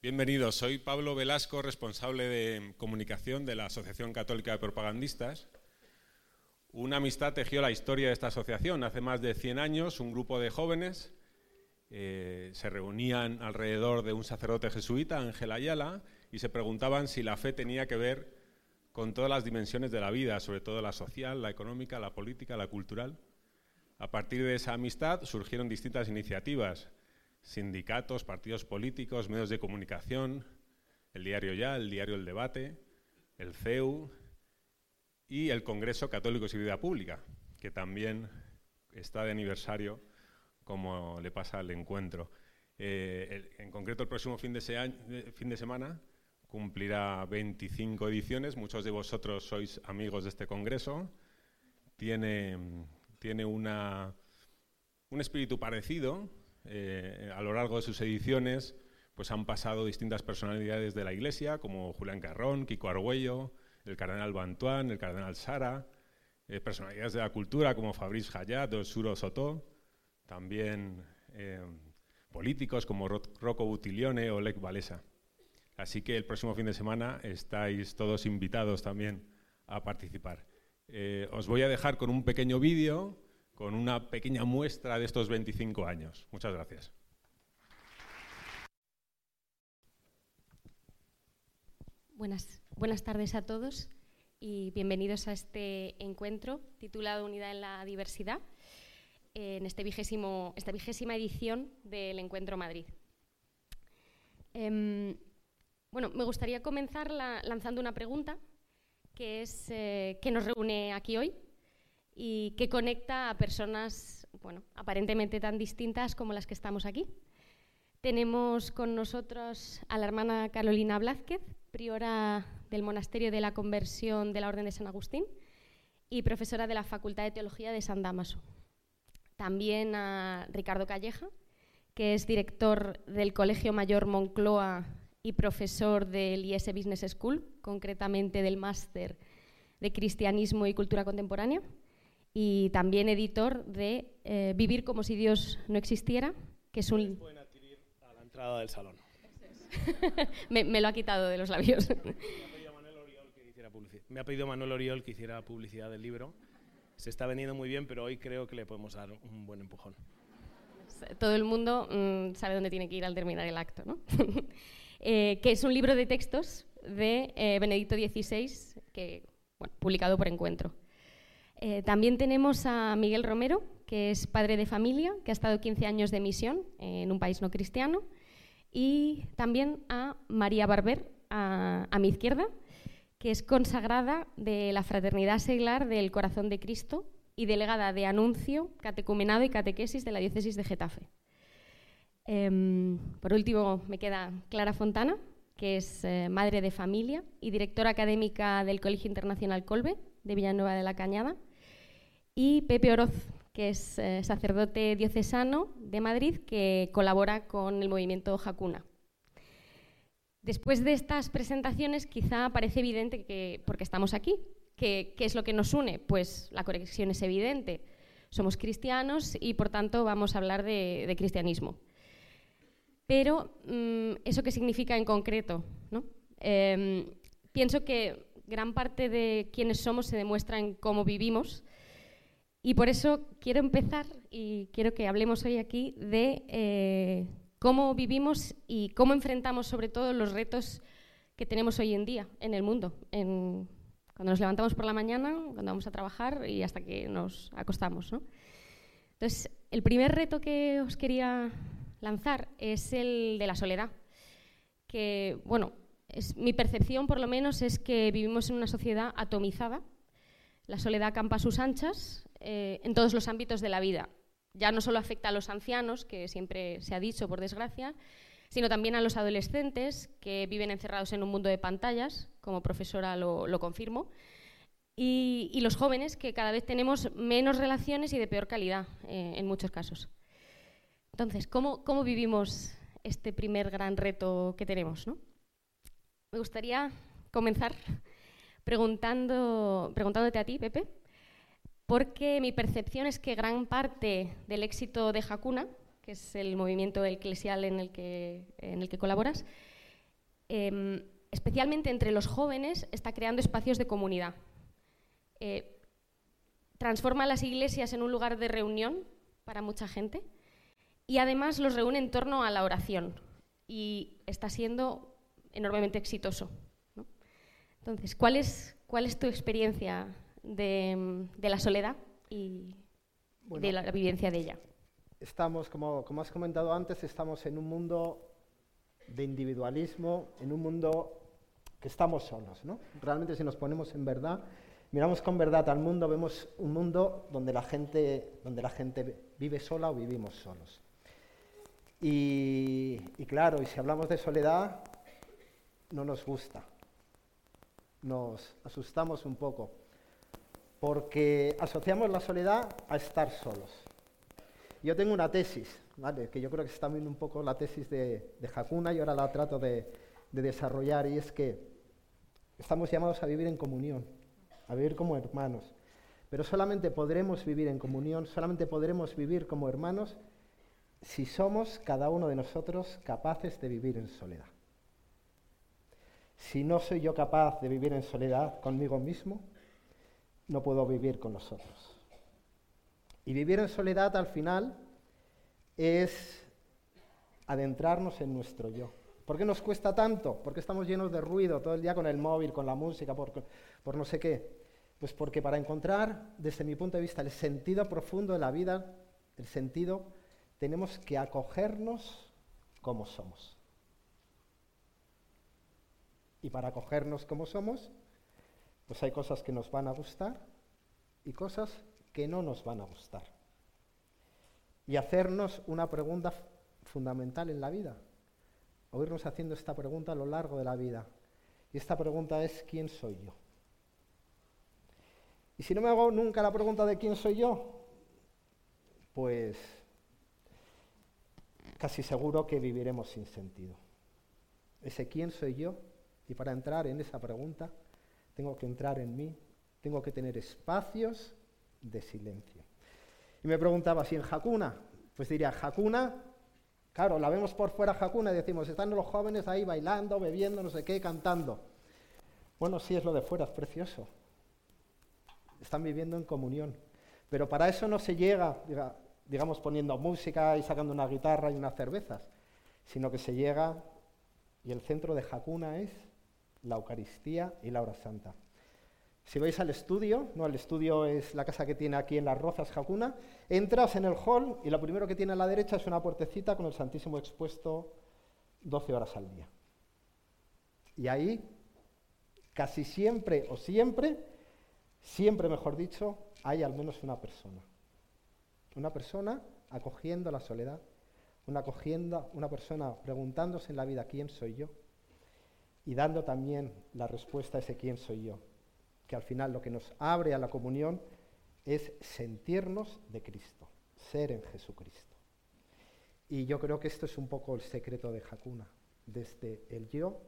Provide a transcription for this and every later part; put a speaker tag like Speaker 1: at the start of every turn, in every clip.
Speaker 1: Bienvenidos, soy Pablo Velasco, responsable de comunicación de la Asociación Católica de Propagandistas. Una amistad tejió la historia de esta asociación. Hace más de 100 años, un grupo de jóvenes eh, se reunían alrededor de un sacerdote jesuita, Ángel Ayala, y se preguntaban si la fe tenía que ver con todas las dimensiones de la vida, sobre todo la social, la económica, la política, la cultural. A partir de esa amistad surgieron distintas iniciativas, sindicatos, partidos políticos, medios de comunicación, el diario Ya, el diario El Debate, el CEU y el Congreso Católico y Vida Pública, que también está de aniversario como le pasa al encuentro. Eh, en concreto, el próximo fin de, fin de semana cumplirá 25 ediciones. Muchos de vosotros sois amigos de este congreso. Tiene, tiene una, un espíritu parecido. Eh, a lo largo de sus ediciones pues han pasado distintas personalidades de la Iglesia, como Julián Carrón, Kiko Argüello, el cardenal Bantuán, el cardenal Sara, eh, personalidades de la cultura como Fabrice Hayat o Suro Soto también eh, políticos como Rocco Butilione o Lech Valesa. Así que el próximo fin de semana estáis todos invitados también a participar. Eh, os voy a dejar con un pequeño vídeo, con una pequeña muestra de estos 25 años. Muchas gracias.
Speaker 2: Buenas, buenas tardes a todos y bienvenidos a este encuentro titulado Unidad en la Diversidad en este vigésimo, esta vigésima edición del Encuentro Madrid. Em, bueno, me gustaría comenzar lanzando una pregunta que es eh, qué nos reúne aquí hoy y qué conecta a personas, bueno, aparentemente tan distintas como las que estamos aquí. Tenemos con nosotros a la hermana Carolina Blázquez, priora del Monasterio de la Conversión de la Orden de San Agustín y profesora de la Facultad de Teología de San Damaso. También a Ricardo Calleja, que es director del Colegio Mayor Moncloa y profesor del IS Business School, concretamente del máster de Cristianismo y Cultura Contemporánea, y también editor de eh, Vivir como si Dios no existiera, que es un...
Speaker 3: Pueden adquirir a la entrada del salón.
Speaker 2: me, me, lo ha quitado de los labios.
Speaker 3: Me ha pedido Manuel Oriol que hiciera publicidad del libro se está vendiendo muy bien, pero hoy creo que le podemos dar un buen empujón.
Speaker 2: Todo el mundo mm, sabe dónde tiene que ir al terminar el acto, ¿no? Eh, que es un libro de textos de eh, Benedicto XVI, que, publicado por Encuentro. Eh, también tenemos a Miguel Romero, que es padre de familia, que ha estado 15 años de misión en un país no cristiano, y también a María Barber, a mi izquierda, que es consagrada de la Fraternidad Seglar del Corazón de Cristo y delegada de anuncio, catecumenado y catequesis de la diócesis de Getafe. Em, por último, me queda Clara Fontana, que es eh, madre de familia y directora académica del Colegio Internacional Colbe de Villanueva de la Cañada, y Pepe Oroz, que es eh, sacerdote diocesano de Madrid que colabora con el movimiento Jacuna. Después de estas presentaciones, quizá parece evidente que, porque estamos aquí, ¿qué es lo que nos une? Pues la conexión es evidente. Somos cristianos y, por tanto, vamos a hablar de, cristianismo. Pero, mm, ¿eso qué significa en concreto? Em, pienso que gran parte de quienes somos se demuestra en cómo vivimos. Y por eso quiero empezar y quiero que hablemos hoy aquí de eh, cómo vivimos y cómo enfrentamos sobre todo los retos que tenemos hoy en día en el mundo, cuando nos levantamos por la mañana, cuando vamos a trabajar y hasta que nos acostamos. Entonces, el primer reto que os quería lanzar es el de la soledad, que, bueno, es, mi percepción por lo menos es que vivimos en una sociedad atomizada, la soledad campa a sus anchas eh, en todos los ámbitos de la vida, ya no solo afecta a los ancianos, que siempre se ha dicho, por desgracia, sino también a los adolescentes que viven encerrados en un mundo de pantallas, como profesora lo, confirmo, y, los jóvenes que cada vez tenemos menos relaciones y de peor calidad eh, en muchos casos. Entonces, ¿cómo, vivimos este primer gran reto que tenemos? Me gustaría comenzar preguntando, preguntándote a ti, Pepe, porque mi percepción es que gran parte del éxito de Hakuna, que es el movimiento eclesial en el que, en el que colaboras, em, especialmente entre los jóvenes, está creando espacios de comunidad. Eh, transforma las iglesias en un lugar de reunión para mucha gente y además los reúne en torno a la oración y está siendo enormemente exitoso. Entonces, ¿cuál es, ¿cuál es tu experiencia de, la soledad y de la, vivencia de ella?
Speaker 4: Estamos, como, como has comentado antes, estamos en un mundo de individualismo, en un mundo que estamos solos. ¿no? Realmente si nos ponemos en verdad, miramos con verdad al mundo, vemos un mundo donde la gente, donde la gente vive sola o vivimos solos. Y, y claro, y si hablamos de soledad, no nos gusta nos asustamos un poco, porque asociamos la soledad a estar solos. Yo tengo una tesis, que yo creo que es también un poco la tesis de, de Hakuna y ahora la trato de, de desarrollar, y es que estamos llamados a vivir en comunión, a vivir como hermanos. Pero solamente podremos vivir en comunión, solamente podremos vivir como hermanos si somos cada uno de nosotros capaces de vivir en soledad. Si no soy yo capaz de vivir en soledad conmigo mismo, no puedo vivir con los otros. Y vivir en soledad al final es adentrarnos en nuestro yo. ¿Por qué nos cuesta tanto? ¿Por qué estamos llenos de ruido todo el día con el móvil, con la música, por, por no sé qué? Pues porque para encontrar, desde mi punto de vista, el sentido profundo de la vida, el sentido, tenemos que acogernos como somos y para acogernos como somos, pues hay cosas que nos van a gustar y cosas que no nos van a gustar. Y hacernos una pregunta fundamental en la vida, oírnos haciendo esta pregunta a lo largo de la vida. Y esta pregunta es, ¿quién soy yo? Y si no me hago nunca la pregunta de quién soy yo, pues casi seguro que viviremos sin sentido. Ese quién soy yo y para entrar en esa pregunta, tengo que entrar en mí, tengo que tener espacios de silencio. Y me preguntaba si en Hakuna, pues diría, Hakuna, claro, la vemos por fuera Hakuna y decimos, están los jóvenes ahí bailando, bebiendo, no sé qué, cantando. Bueno, sí es lo de fuera, es precioso. Están viviendo en comunión. Pero para eso no se llega, digamos, poniendo música y sacando una guitarra y unas cervezas, sino que se llega, y el centro de Hakuna es la Eucaristía y la hora santa. Si vais al estudio, no, el estudio es la casa que tiene aquí en Las Rozas, Jacuna, entras en el hall y lo primero que tiene a la derecha es una puertecita con el Santísimo expuesto 12 horas al día. Y ahí, casi siempre o siempre, siempre mejor dicho, hay al menos una persona. Una persona acogiendo la soledad, una, acogiendo, una persona preguntándose en la vida, ¿quién soy yo? y dando también la respuesta a ese quién soy yo, que al final lo que nos abre a la comunión es sentirnos de Cristo, ser en Jesucristo. Y yo creo que esto es un poco el secreto de Hakuna, desde el yo,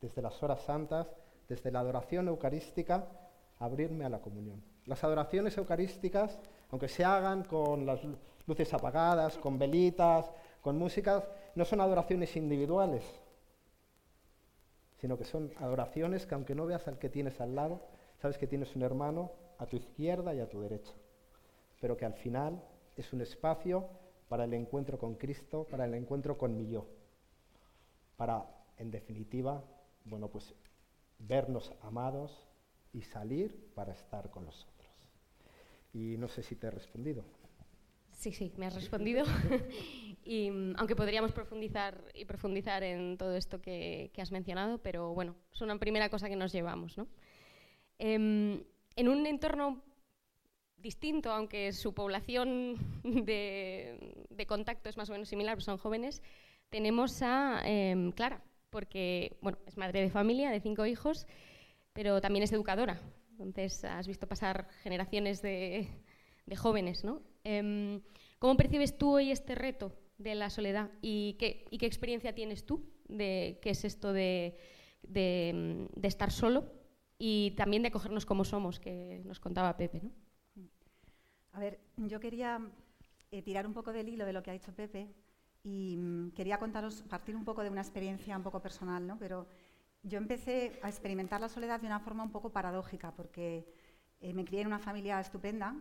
Speaker 4: desde las horas santas, desde la adoración eucarística, abrirme a la comunión. Las adoraciones eucarísticas, aunque se hagan con las luces apagadas, con velitas, con músicas, no son adoraciones individuales, sino que son adoraciones que aunque no veas al que tienes al lado, sabes que tienes un hermano a tu izquierda y a tu derecha, pero que al final es un espacio para el encuentro con Cristo, para el encuentro con mi yo, para, en definitiva, bueno, pues vernos amados y salir para estar con los otros. Y no sé si te he respondido.
Speaker 2: Sí, sí, me has respondido. y aunque podríamos profundizar y profundizar en todo esto que, has mencionado, pero bueno, es una primera cosa que nos llevamos. ¿no? Em, en un entorno distinto, aunque su población de, contacto es más o menos similar, pues son jóvenes, tenemos a em, Clara, porque bueno, es madre de familia, de cinco hijos, pero también es educadora. Entonces has visto pasar generaciones de, de jóvenes, ¿no? Em, ¿Cómo percibes tú hoy este reto de la soledad y qué, qué experiencia tienes tú de qué es esto de, estar solo y también de cogernos como somos, que nos contaba Pepe? ¿no?
Speaker 5: A ver, yo quería eh, tirar un poco del hilo de lo que ha dicho Pepe y mm, quería contaros, partir un poco de una experiencia un poco personal, ¿no? Pero yo empecé a experimentar la soledad de una forma un poco paradójica, porque eh, me crié en una familia estupenda,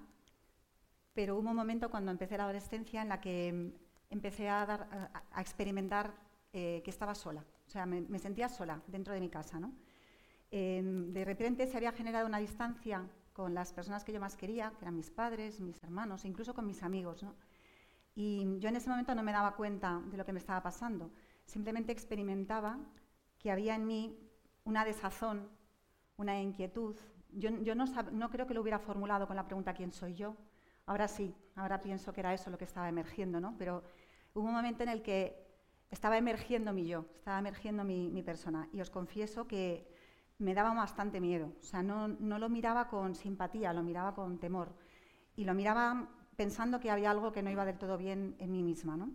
Speaker 5: pero hubo un momento cuando empecé la adolescencia en la que mm, empecé a, dar, a, experimentar eh, que estaba sola, o sea, me, me, sentía sola dentro de mi casa, ¿no? de repente se había generado una distancia con las personas que yo más quería, que eran mis padres, mis hermanos, incluso con mis amigos. ¿no? Y yo en ese momento no me daba cuenta de lo que me estaba pasando. Simplemente experimentaba que había en mí una desazón, una inquietud. Yo, no, no, creo que lo hubiera formulado con la pregunta ¿quién soy yo? Ahora sí, ahora pienso que era eso lo que estaba emergiendo, ¿no? Pero hubo un momento en el que estaba emergiendo mi yo, estaba emergiendo mi, mi persona. Y os confieso que me daba bastante miedo. O sea, no, no, lo miraba con simpatía, lo miraba con temor. Y lo miraba pensando que había algo que no iba del todo bien en mí misma. ¿no?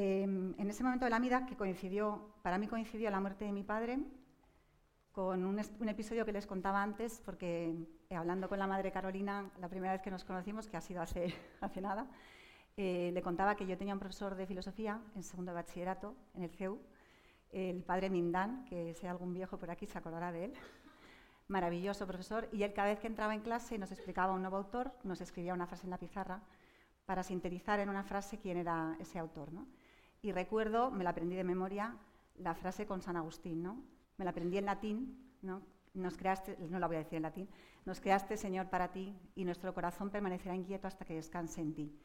Speaker 5: Em, en ese momento de la vida, que coincidió, para mí coincidió la muerte de mi padre, con un, un episodio que les contaba antes, porque eh, hablando con la madre Carolina, la primera vez que nos conocimos, que ha sido hace, hace nada, eh, le contaba que yo tenía un profesor de filosofía en segundo de bachillerato en el CEU, el padre Mindán, que sea algún viejo por aquí se acordará de él. Maravilloso profesor. Y él cada vez que entraba en clase nos explicaba un nuevo autor, nos escribía una frase en la pizarra para sintetizar en una frase quién era ese autor. ¿no? Y recuerdo, me la aprendí de memoria, la frase con San Agustín. ¿no? Me la aprendí en latín, ¿no? Nos creaste, no la voy a decir en latín, nos creaste, Señor, para ti, y nuestro corazón permanecerá inquieto hasta que descanse en ti.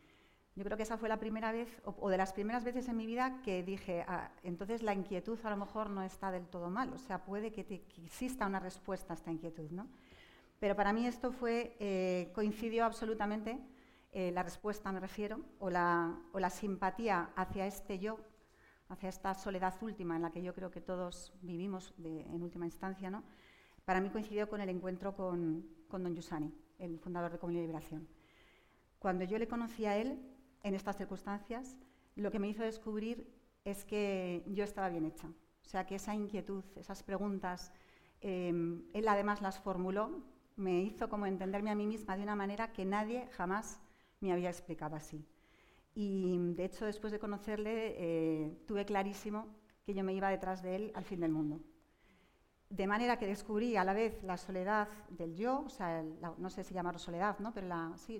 Speaker 5: Yo creo que esa fue la primera vez, o, de las primeras veces en mi vida que dije, ah, entonces la inquietud a lo mejor no está del todo mal, o sea, puede que, exista una respuesta a esta inquietud, ¿no? Pero para mí esto fue, eh, coincidió absolutamente, eh, la respuesta me refiero, o la, o la simpatía hacia este yo, hacia esta soledad última en la que yo creo que todos vivimos en última instancia, ¿no? Para mí coincidió con el encuentro con, con don Yusani, el fundador de Comunidad de Liberación. Cuando yo le conocí a él, en estas circunstancias, lo que me hizo descubrir es que yo estaba bien hecha. O sea, que esa inquietud, esas preguntas, em, él además las formuló, me hizo como entenderme a mí misma de una manera que nadie jamás me había explicado así. Y de hecho, después de conocerle, eh, tuve clarísimo que yo me iba detrás de él al fin del mundo. De manera que descubrí a la vez la soledad del yo, o sea, no sé si llamarlo soledad, ¿no? pero la, sí,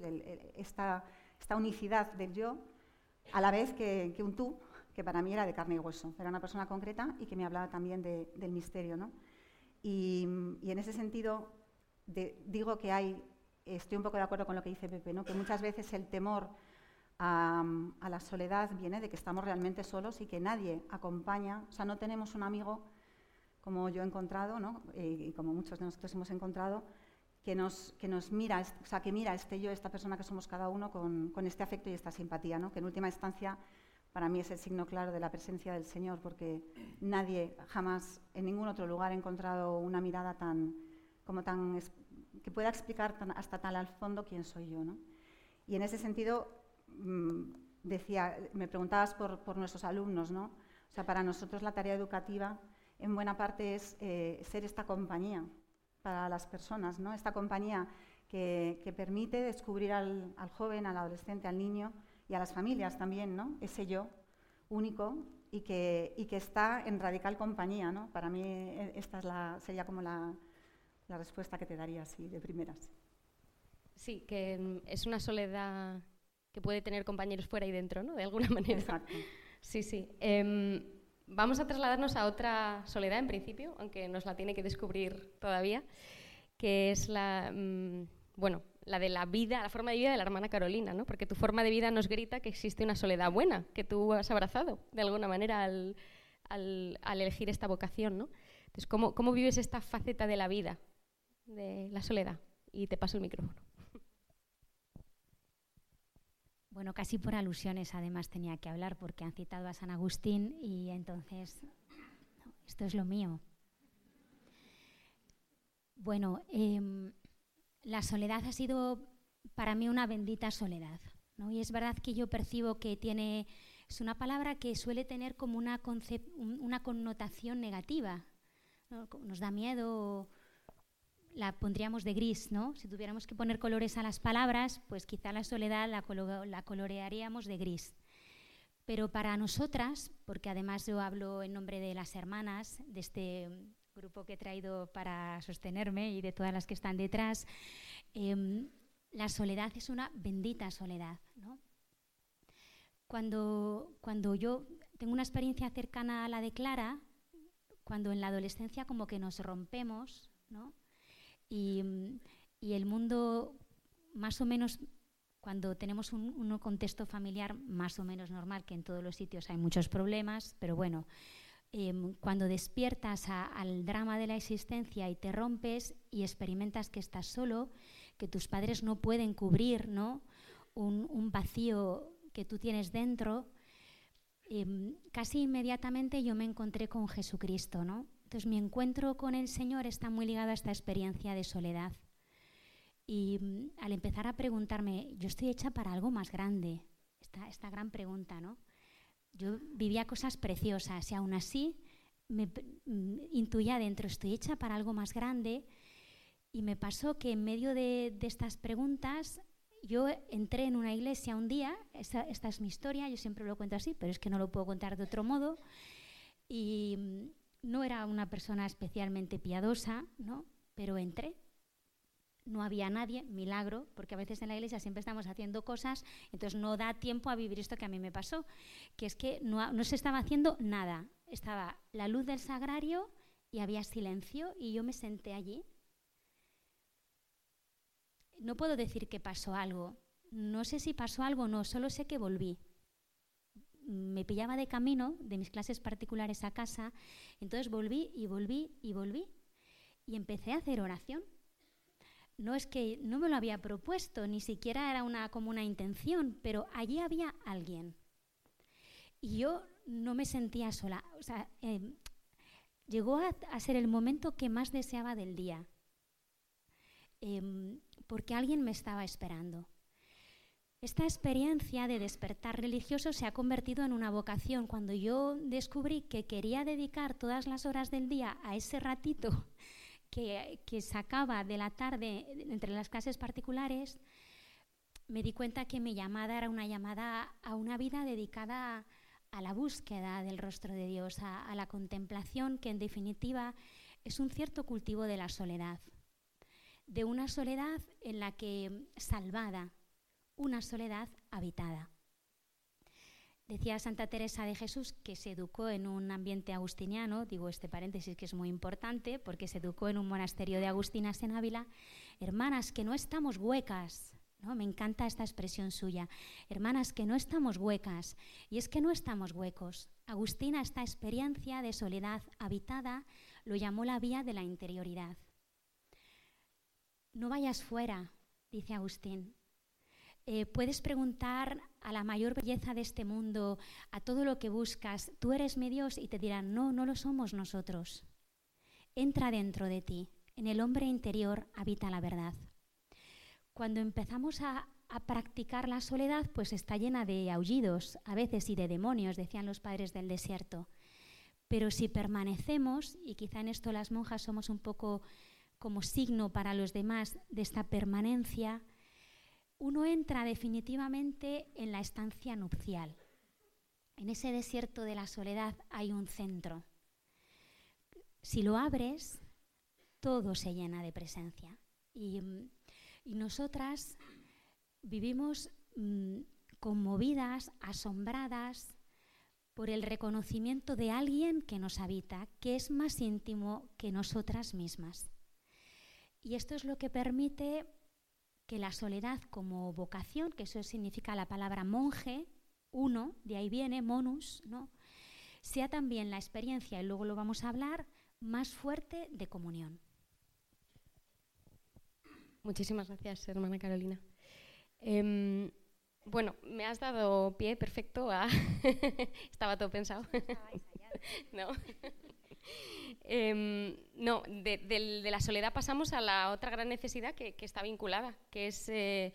Speaker 5: esta esta unicidad del yo, a la vez que, un tú, que para mí era de carne y hueso. Era una persona concreta y que me hablaba también del misterio. ¿no? Y, en ese sentido, digo que hay, estoy un poco de acuerdo con lo que dice Pepe, ¿no? que muchas veces el temor a, la soledad viene de que estamos realmente solos y que nadie acompaña, o sea, no tenemos un amigo como yo he encontrado, ¿no? y como muchos de nosotros hemos encontrado, que nos, que nos mira, o sea, que mira este yo, esta persona que somos cada uno con, con este afecto y esta simpatía, ¿no? que en última instancia para mí es el signo claro de la presencia del Señor, porque nadie jamás en ningún otro lugar ha encontrado una mirada tan, como tan, que pueda explicar hasta tal al fondo quién soy yo. ¿no? Y en ese sentido, mm, decía, me preguntabas por, nuestros alumnos, ¿no? O sea, para nosotros la tarea educativa en buena parte es eh, ser esta compañía, para las personas, ¿no? Esta compañía que, permite descubrir al, joven, al adolescente, al niño y a las familias también, ¿no? Ese yo único y que, y que está en radical compañía, ¿no? Para mí e, esta es la, sería como la, la respuesta que te daría así de primeras.
Speaker 2: Sí, que mm, es una soledad que puede tener compañeros fuera y dentro, ¿no? De alguna manera.
Speaker 5: Exacto.
Speaker 2: Sí, sí. Em, Vamos a trasladarnos a otra soledad en principio, aunque nos la tiene que descubrir todavía, que es la, mm, bueno, la de la vida, la forma de vida de la hermana Carolina, ¿no? Porque tu forma de vida nos grita que existe una soledad buena, que tú has abrazado de alguna manera al, al, elegir esta vocación, ¿no? Entonces, ¿cómo, ¿cómo vives esta faceta de la vida, de la soledad? Y te paso el micrófono.
Speaker 6: Bueno, casi por alusiones además tenía que hablar porque han citado a San Agustín y entonces esto es lo mío. Bueno, em, la soledad ha sido para mí una bendita soledad. ¿no? Y es verdad que yo percibo que tiene, es una palabra que suele tener como una, una connotación negativa. Nos da miedo la pondríamos de gris, ¿no? Si tuviéramos que poner colores a las palabras, pues quizá la soledad la, colorearíamos de gris. Pero para nosotras, porque además yo hablo en nombre de las hermanas, de este grupo que he traído para sostenerme y de todas las que están detrás, em, la soledad es una bendita soledad. ¿no? Cuando, cuando yo tengo una experiencia cercana a la de Clara, cuando en la adolescencia como que nos rompemos, ¿no? Y, y el mundo más o menos cuando tenemos un, contexto familiar más o menos normal, que en todos los sitios hay muchos problemas, pero bueno, em, cuando despiertas al drama de la existencia y te rompes y experimentas que estás solo, que tus padres no pueden cubrir ¿no? Un, vacío que tú tienes dentro, em, casi inmediatamente yo me encontré con Jesucristo. ¿no? Entonces mi encuentro con el Señor está muy ligado a esta experiencia de soledad. Y mm, al empezar a preguntarme, yo estoy hecha para algo más grande, esta, esta gran pregunta, ¿no? Yo vivía cosas preciosas y aún así me mm, intuía dentro, estoy hecha para algo más grande. Y me pasó que en medio de, de estas preguntas yo entré en una iglesia un día, esta, esta, es mi historia, yo siempre lo cuento así, pero es que no lo puedo contar de otro modo, y mm, no era una persona especialmente piadosa, ¿no? pero entré no había nadie, milagro, porque a veces en la iglesia siempre estamos haciendo cosas, entonces no da tiempo a vivir esto que a mí me pasó, que es que no, no se estaba haciendo nada. Estaba la luz del sagrario y había silencio y yo me senté allí. No puedo decir que pasó algo, no sé si pasó algo o no, solo sé que volví. Me pillaba de camino de mis clases particulares a casa, entonces volví y volví y volví y empecé a hacer oración no es que no me lo había propuesto, ni siquiera era una, como una intención, pero allí había alguien. Y yo no me sentía sola. Em, llegó a, ser el momento que más deseaba del día, em, porque alguien me estaba esperando. Esta experiencia de despertar religioso se ha convertido en una vocación. Cuando yo descubrí que quería dedicar todas las horas del día a ese ratito que, sacaba de la tarde entre las clases particulares, me di cuenta que mi llamada era una llamada a una vida dedicada a la búsqueda del rostro de Dios, a, a, la contemplación, que en definitiva es un cierto cultivo de la soledad, de una soledad en la que salvada, una soledad habitada. Decía Santa Teresa de Jesús que se educó en un ambiente agustiniano, digo este paréntesis que es muy importante, porque se educó en un monasterio de Agustinas en Ávila. Hermanas, que no estamos huecas, ¿no? Me encanta esta expresión suya. Hermanas, que no estamos huecas. Y es que no estamos huecos. Agustina, esta experiencia de soledad habitada, lo llamó la vía de la interioridad. No vayas fuera, dice Agustín, eh, puedes preguntar a la mayor belleza de este mundo, a todo lo que buscas, tú eres mi Dios y te dirán, no, no lo somos nosotros. Entra dentro de ti, en el hombre interior habita la verdad. Cuando empezamos a, a practicar la soledad, pues está llena de aullidos, a veces y de demonios, decían los padres del desierto. Pero si permanecemos, y quizá en esto las monjas somos un poco como signo para los demás de esta permanencia, uno entra definitivamente en la estancia nupcial. En ese desierto de la soledad hay un centro. Si lo abres, todo se llena de presencia. Y, mm, nosotras vivimos mm, conmovidas, asombradas por el reconocimiento de alguien que nos habita, que es más íntimo que nosotras mismas. Y esto es lo que permite que la soledad como vocación, que eso significa la palabra monje, uno, de ahí viene, monus, ¿no? sea también la experiencia, y luego lo vamos a hablar, más fuerte de comunión.
Speaker 2: Muchísimas gracias, hermana Carolina. Em, bueno, me has dado pie perfecto a... Estaba todo pensado. no. Em, no, de, la soledad pasamos a la otra gran necesidad que, está vinculada, que es eh,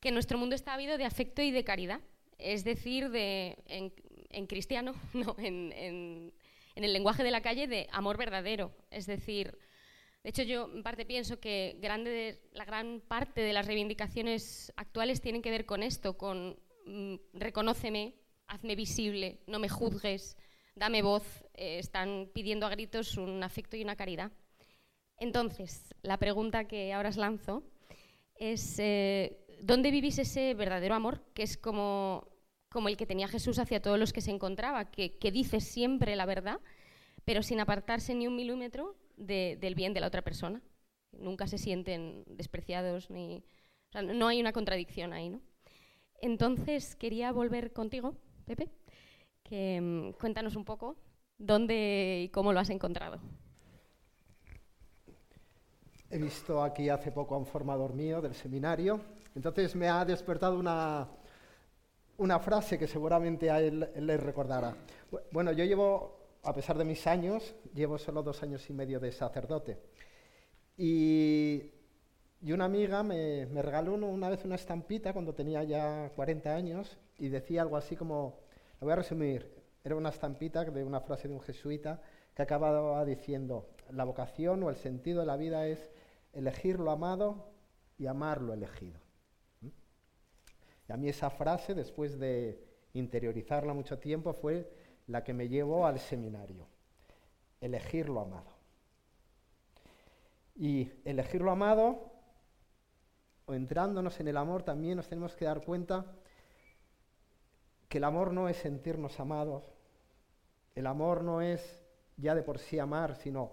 Speaker 2: que nuestro mundo está habido de afecto y de caridad, es decir, de, en, cristiano, no, en, el lenguaje de la calle, de amor verdadero, es decir, De hecho, yo en parte pienso que grande la gran parte de las reivindicaciones actuales tienen que ver con esto, con mm, reconóceme, hazme visible, no me juzgues, dame voz. Eh, están pidiendo a gritos un afecto y una caridad. Entonces, la pregunta que ahora os lanzo es, eh, ¿dónde vivís ese verdadero amor? Que es como, como el que tenía Jesús hacia todos los que se encontraba, que, dice siempre la verdad, pero sin apartarse ni un milímetro del bien de la otra persona. Nunca se sienten despreciados ni... no hay una contradicción ahí, ¿no? Entonces, quería volver contigo, Pepe, que mm, cuéntanos un poco dónde y cómo lo has encontrado.
Speaker 4: He visto aquí hace poco a un formador mío del seminario, entonces me ha despertado una, una frase que seguramente a él le recordará. Bueno, yo llevo a pesar de mis años, llevo solo dos años y medio de sacerdote. Y, una amiga me, regaló una vez una estampita cuando tenía ya 40 años y decía algo así como, voy a resumir, era una estampita de una frase de un jesuita que acababa diciendo, la vocación o el sentido de la vida es elegir lo amado y amar lo elegido. ¿Mm? Y a mí esa frase, después de interiorizarla mucho tiempo, fue la que me llevó al seminario. Elegir lo amado. Y elegir lo amado, o entrándonos en el amor, también nos tenemos que dar cuenta que el amor no es sentirnos amados, el amor no es ya de por sí amar, sino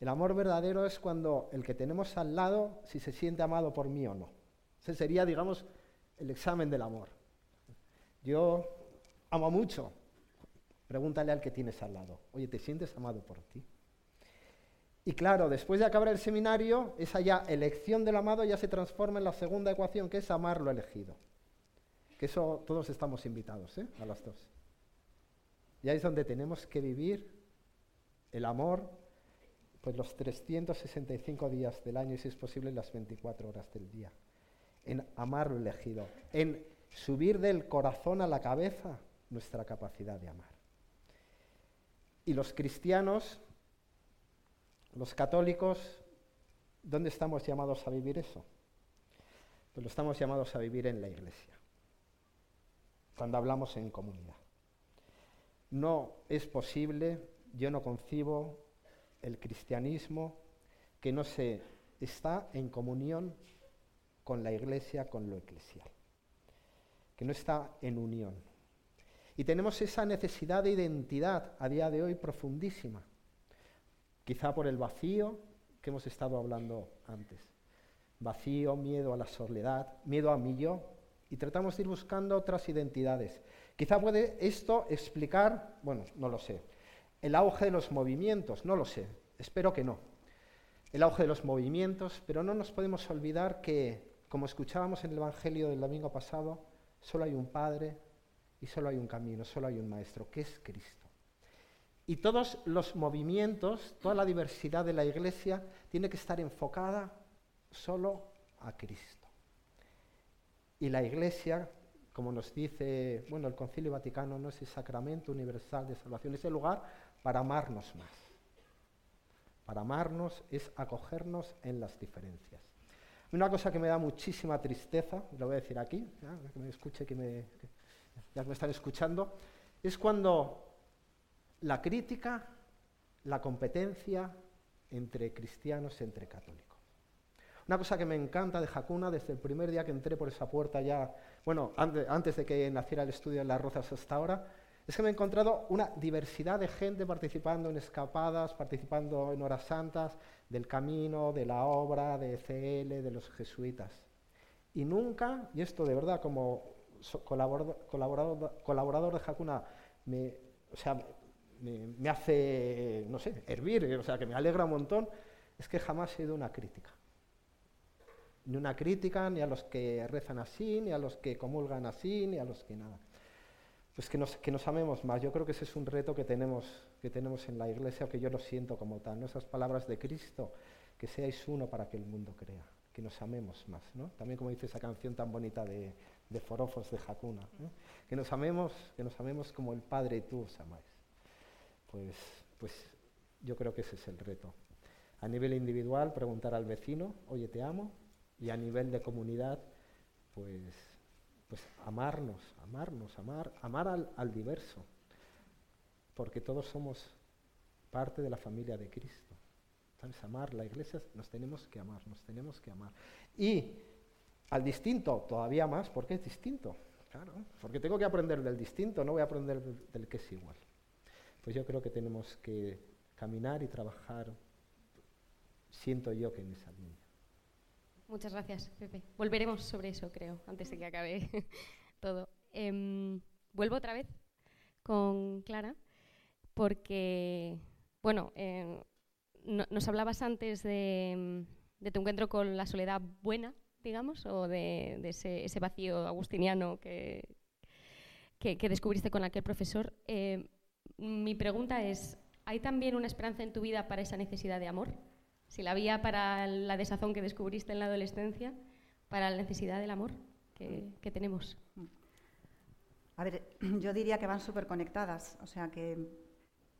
Speaker 4: el amor verdadero es cuando el que tenemos al lado, si se siente amado por mí o no. Ese sería, digamos, el examen del amor. Yo amo mucho, Pregúntale al que tienes al lado, oye, ¿te sientes amado por ti? Y claro, después de acabar el seminario, esa ya elección del amado ya se transforma en la segunda ecuación, que es amar lo elegido. Que eso todos estamos invitados, ¿eh? A las dos. Y ahí es donde tenemos que vivir el amor, pues los 365 días del año y si es posible las 24 horas del día. En amar lo elegido, en subir del corazón a la cabeza nuestra capacidad de amar. Y los cristianos, los católicos, ¿dónde estamos llamados a vivir eso? Pues lo estamos llamados a vivir en la iglesia, cuando hablamos en comunidad. No es posible, yo no concibo el cristianismo que no se está en comunión con la iglesia, con lo eclesial, que no está en unión. Y tenemos esa necesidad de identidad a día de hoy profundísima, quizá por el vacío que hemos estado hablando antes. Vacío, miedo a la soledad, miedo a mí yo, y tratamos de ir buscando otras identidades. Quizá puede esto explicar, bueno, no lo sé, el auge de los movimientos, no lo sé, espero que no. El auge de los movimientos, pero no nos podemos olvidar que, como escuchábamos en el Evangelio del domingo pasado, solo hay un Padre, y solo hay un camino, solo hay un maestro, que es Cristo. Y todos los movimientos, toda la diversidad de la iglesia tiene que estar enfocada solo a Cristo. Y la iglesia, como nos dice, bueno, el Concilio Vaticano no es el sacramento universal de salvación, es el lugar para amarnos más. Para amarnos es acogernos en las diferencias. Una cosa que me da muchísima tristeza, lo voy a decir aquí, que me escuche, que me, ya me están escuchando, es cuando la crítica, la competencia entre cristianos, entre católicos. Una cosa que me encanta de Jacuna desde el primer día que entré por esa puerta ya, bueno, antes, de que naciera el estudio en Las Rozas hasta ahora, es que me he encontrado una diversidad de gente participando en escapadas, participando en horas santas, del camino, de la obra, de CL, de los jesuitas. Y nunca, y esto de verdad como colaborador, de Hakuna me, hace, no sé, hervir, o sea, que me alegra un montón, es que jamás he sido una crítica. Ni una crítica ni a los que rezan así, ni a los que comulgan así, ni a los que nada. Pues que nos, que nos amemos más. Yo creo que ese es un reto que tenemos, que tenemos en la iglesia, que yo lo siento como tal. Esas palabras de Cristo, que seáis uno para que el mundo crea, que nos amemos más. ¿no? También como dice esa canción tan bonita de, de forofos de Jacuna. Que nos amemos, que nos amemos como el Padre y tú os amáis. Pues, pues yo creo que ese es el reto. A nivel individual, preguntar al vecino, oye, te amo. Y a nivel de comunidad, pues, pues amarnos, amarnos, amar, amar al, al diverso. Porque todos somos parte de la familia de Cristo. ¿Sabes? Amar la iglesia, nos tenemos que amar, nos tenemos que amar. Y al distinto, todavía más, porque es distinto. Claro, porque tengo que aprender del distinto, no voy a aprender del, del que es igual. Pues yo creo que tenemos que caminar y trabajar, siento yo que en esa línea.
Speaker 2: Muchas gracias, Pepe. Volveremos sobre eso, creo, antes de que acabe todo. Em, vuelvo otra vez con Clara, porque, bueno, eh, no- nos hablabas antes de, tu encuentro con la soledad buena, digamos, o de, ese, ese vacío agustiniano que descubriste con aquel profesor. Eh, mi pregunta es, ¿hay también una esperanza en tu vida para esa necesidad de amor? Si la había para la desazón que descubriste en la adolescencia, para la necesidad del amor que, que tenemos.
Speaker 5: A ver, yo diría que van súper conectadas. O sea que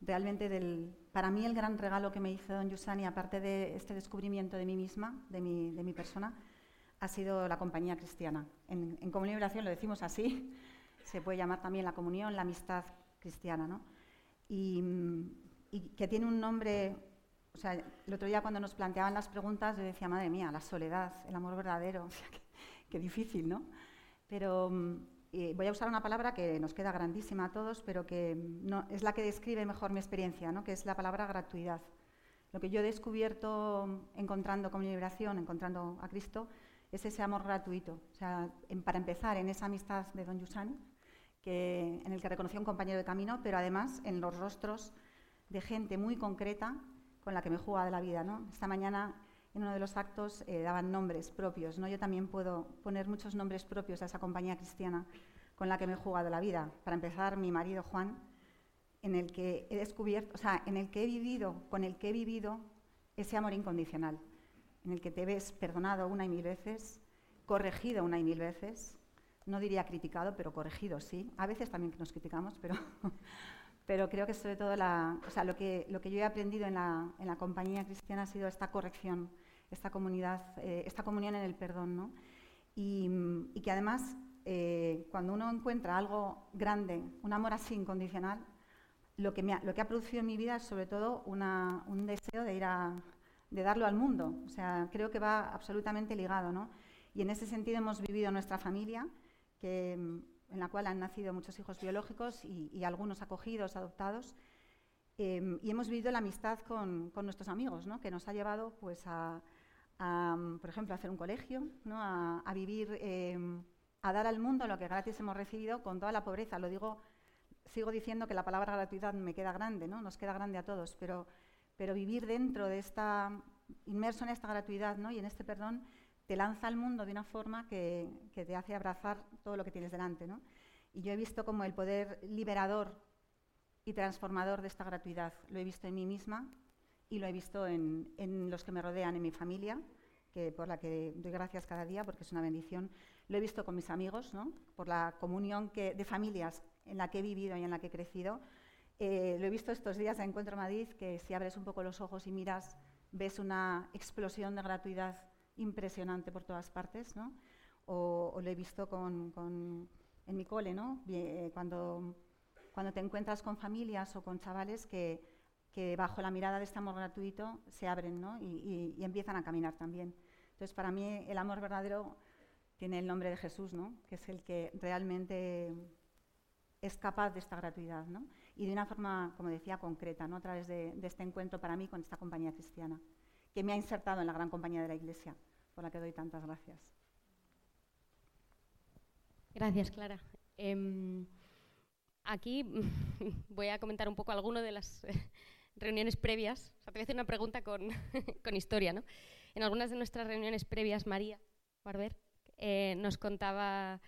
Speaker 5: realmente del, para mí el gran regalo que me hizo Don Yusani, aparte de este descubrimiento de mí misma, de mi, de mi persona, ha sido la compañía cristiana. En, en Comunión y Oración lo decimos así, se puede llamar también la comunión, la amistad cristiana, ¿no? Y, mm, y que tiene un nombre, o sea, el otro día cuando nos planteaban las preguntas yo decía, madre mía, la soledad, el amor verdadero, qué, difícil, ¿no? Pero mm, y voy a usar una palabra que nos queda grandísima a todos, pero que no, es la que describe mejor mi experiencia, ¿no? que es la palabra gratuidad. Lo que yo he descubierto encontrando con mi liberación, encontrando a Cristo, es ese amor gratuito. O sea, para empezar, en esa amistad de Don Yusani, que, en el que reconocí a un compañero de camino, pero además en los rostros de gente muy concreta con la que me he jugado la vida. ¿no? Esta mañana en uno de los actos eh, daban nombres propios. ¿no? Yo también puedo poner muchos nombres propios a esa compañía cristiana con la que me he jugado la vida. Para empezar, mi marido Juan, en el que he descubierto, o sea, en el que he vivido, con el que he vivido ese amor incondicional, en el que te ves perdonado una y mil veces, corregido una y mil veces, no diría criticado, pero corregido sí. A veces también nos criticamos, pero, pero creo que sobre todo la, o sea, lo, que, lo que yo he aprendido en la, en la compañía cristiana ha sido esta corrección, esta comunidad, eh, esta comunión en el perdón, ¿no? Y, y que además, eh, cuando uno encuentra algo grande, un amor así incondicional, lo que, me ha, lo que ha producido en mi vida es sobre todo una- un deseo de ir a, de darlo al mundo. O sea, creo que va absolutamente ligado, ¿no? Y en ese sentido hemos vivido nuestra familia, que, en la cual han nacido muchos hijos biológicos y, y algunos acogidos, adoptados. Eh, y hemos vivido la amistad con, con nuestros amigos, ¿no? que nos ha llevado, pues, a, a, por ejemplo, a hacer un colegio, ¿no? a, a vivir, eh, a dar al mundo lo que gratis hemos recibido con toda la pobreza. Lo digo, sigo diciendo que la palabra gratuidad me queda grande, ¿no? nos queda grande a todos, pero, pero vivir dentro de esta, inmerso en esta gratuidad ¿no? y en este perdón, te lanza al mundo de una forma que, te hace abrazar todo lo que tienes delante. ¿no? Y yo he visto como el poder liberador y transformador de esta gratuidad. Lo he visto en mí misma y lo he visto en, los que me rodean, en mi familia, que por la que doy gracias cada día porque es una bendición. Lo he visto con mis amigos, ¿no? por la comunión de familias en la que he vivido y en la que he crecido. Eh, lo he visto estos días en Encuentro Madrid, que si abres un poco los ojos y miras, ves una explosión de gratuidad impresionante por todas partes. ¿no? O, o lo he visto con, con- en mi cole, ¿no? Eh, cuando cuando te encuentras con familias o con chavales que, que bajo la mirada de este amor gratuito se abren ¿no? y, y- y empiezan a caminar también. Entonces, para mí el amor verdadero tiene el nombre de Jesús, ¿no? que es el que realmente es capaz de esta gratuidad ¿no? y de una forma, como decía, concreta, ¿no? a través de, de este encuentro para mí con esta compañía cristiana, que me ha insertado en la gran compañía de la Iglesia, por la que doy tantas gracias.
Speaker 2: Gracias, Clara. Em, aquí voy a comentar un poco alguno de las eh, reuniones previas. O sea, te voy a hacer una pregunta con, con historia. ¿no? En algunas de nuestras reuniones previas, María Barber eh, nos contaba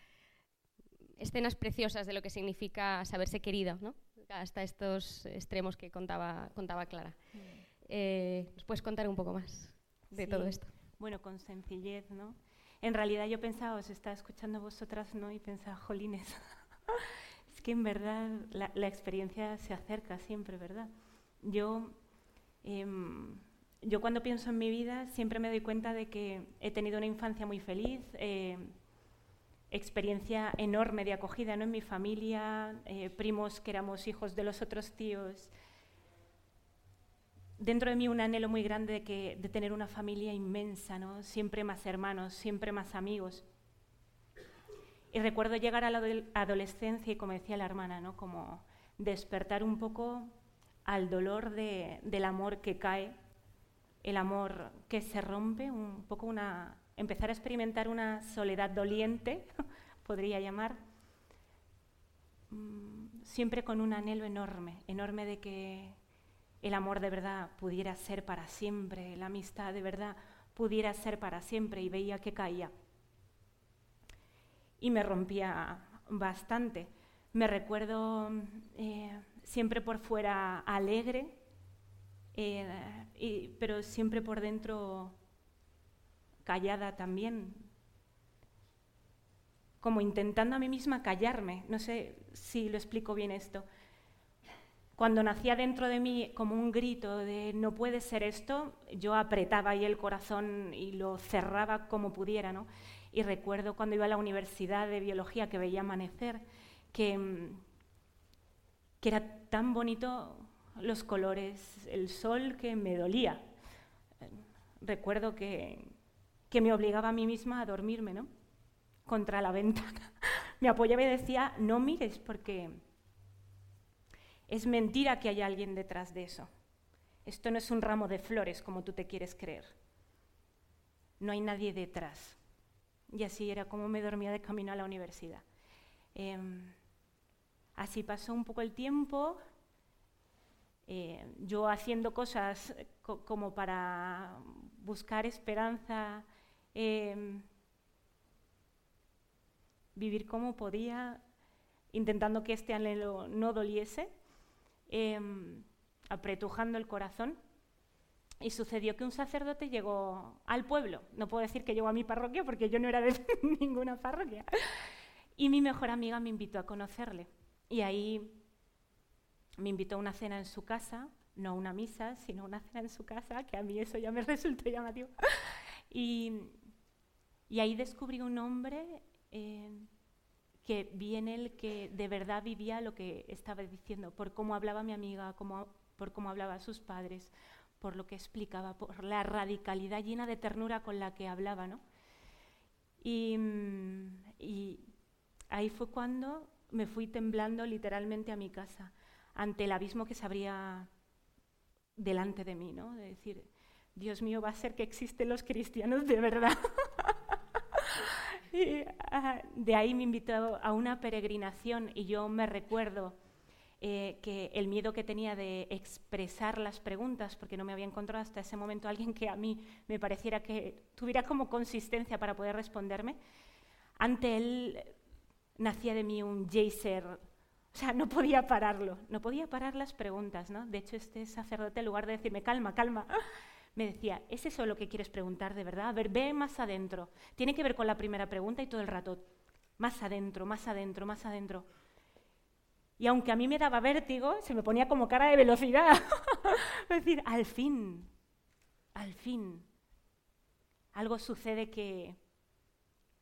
Speaker 2: escenas preciosas de lo que significa saberse querido, ¿no? hasta estos extremos que contaba, contaba Clara. Eh, ¿Nos puedes contar un poco más de
Speaker 7: Sí.
Speaker 2: todo esto?
Speaker 7: Bueno, con sencillez, ¿no? En realidad yo pensaba, os estaba escuchando vosotras, ¿no? Y pensaba, jolines, es que en verdad la, experiencia se acerca siempre, ¿verdad? Yo, em, yo cuando pienso en mi vida siempre me doy cuenta de que he tenido una infancia muy feliz, eh, experiencia enorme de acogida ¿no? en mi familia, eh, primos que éramos hijos de los otros tíos. Dentro de mí un anhelo muy grande de, que, de tener una familia inmensa, ¿no? siempre más hermanos, siempre más amigos. Y recuerdo llegar a la adolescencia y, como decía la hermana, ¿no? como despertar un poco al dolor de, del amor que cae, el amor que se rompe, un poco una, empezar a experimentar una soledad doliente, podría llamar, mm, siempre con un anhelo enorme, enorme de que el amor de verdad pudiera ser para siempre, la amistad de verdad pudiera ser para siempre y veía que caía. Y me rompía bastante. Me recuerdo eh, siempre por fuera alegre, eh, pero siempre por dentro callada también, como intentando a mí misma callarme. No sé si lo explico bien esto. Cuando nacía dentro de mí como un grito de no puede ser esto, yo apretaba ahí el corazón y lo cerraba como pudiera. ¿no? Y recuerdo cuando iba a la universidad de biología que veía amanecer, que, que era tan bonito los colores, el sol que me dolía. Recuerdo que, que me obligaba a mí misma a dormirme, ¿no? Contra la ventana. me apoyaba y decía, no mires porque es mentira que haya alguien detrás de eso. Esto no es un ramo de flores como tú te quieres creer. No hay nadie detrás. Y así era como me dormía de camino a la universidad. Em, así pasó un poco el tiempo, eh, yo haciendo cosas como para buscar esperanza Em, vivir como podía, intentando que este anhelo no doliese, em, apretujando el corazón. Y sucedió que un sacerdote llegó al pueblo. No puedo decir que llegó a mi parroquia porque yo no era de ninguna parroquia. Y mi mejor amiga me invitó a conocerle. Y ahí me invitó a una cena en su casa, no una misa, sino una cena en su casa, que a mí eso ya me resultó llamativo. Y, y ahí descubrí un hombre eh, que viene el que de verdad vivía lo que estaba diciendo, por cómo hablaba mi amiga, por cómo hablaba sus padres, por lo que explicaba, por la radicalidad llena de ternura con la que hablaba. ¿no? Y, y ahí fue cuando me fui temblando literalmente a mi casa, ante el abismo que se abría delante de mí, ¿no? de decir, Dios mío, va a ser que existen los cristianos de verdad. de ahí me invitó a una peregrinación y yo me recuerdo eh, que el miedo que tenía de expresar las preguntas, porque no me había encontrado hasta ese momento alguien que a mí me pareciera que tuviera como consistencia para poder responderme, ante él nacía de mí un jaser, o sea, no podía pararlo, no podía parar las preguntas, ¿no? De hecho, este sacerdote, en lugar de decirme, calma, calma, me decía, ¿es eso lo que quieres preguntar de verdad? A ver, ve más adentro. Tiene que ver con la primera pregunta y todo el rato, más adentro, más adentro, más adentro. Y aunque a mí me daba vértigo, se me ponía como cara de velocidad. es decir, al fin, al fin, algo sucede que,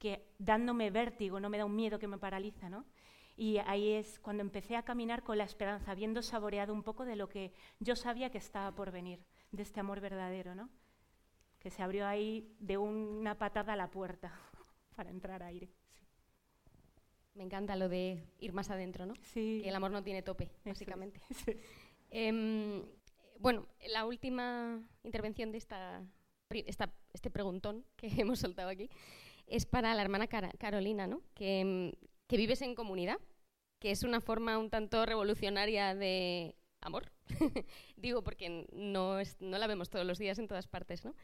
Speaker 7: que dándome vértigo no me da un miedo que me paraliza, ¿no? Y ahí es cuando empecé a caminar con la esperanza, habiendo saboreado un poco de lo que yo sabía que estaba por venir de este amor verdadero, ¿no? Que se abrió ahí de una patada a la puerta para entrar aire.
Speaker 2: Me encanta lo de ir más adentro, ¿no?
Speaker 7: Sí.
Speaker 2: Que el amor no tiene tope, básicamente. Em, bueno, la última intervención de esta, este preguntón que hemos soltado aquí es para la hermana Carolina, ¿no? Que, em, que vives en comunidad, que es una forma un tanto revolucionaria de amor. Digo porque no, no, la vemos todos los días en todas partes, ¿no?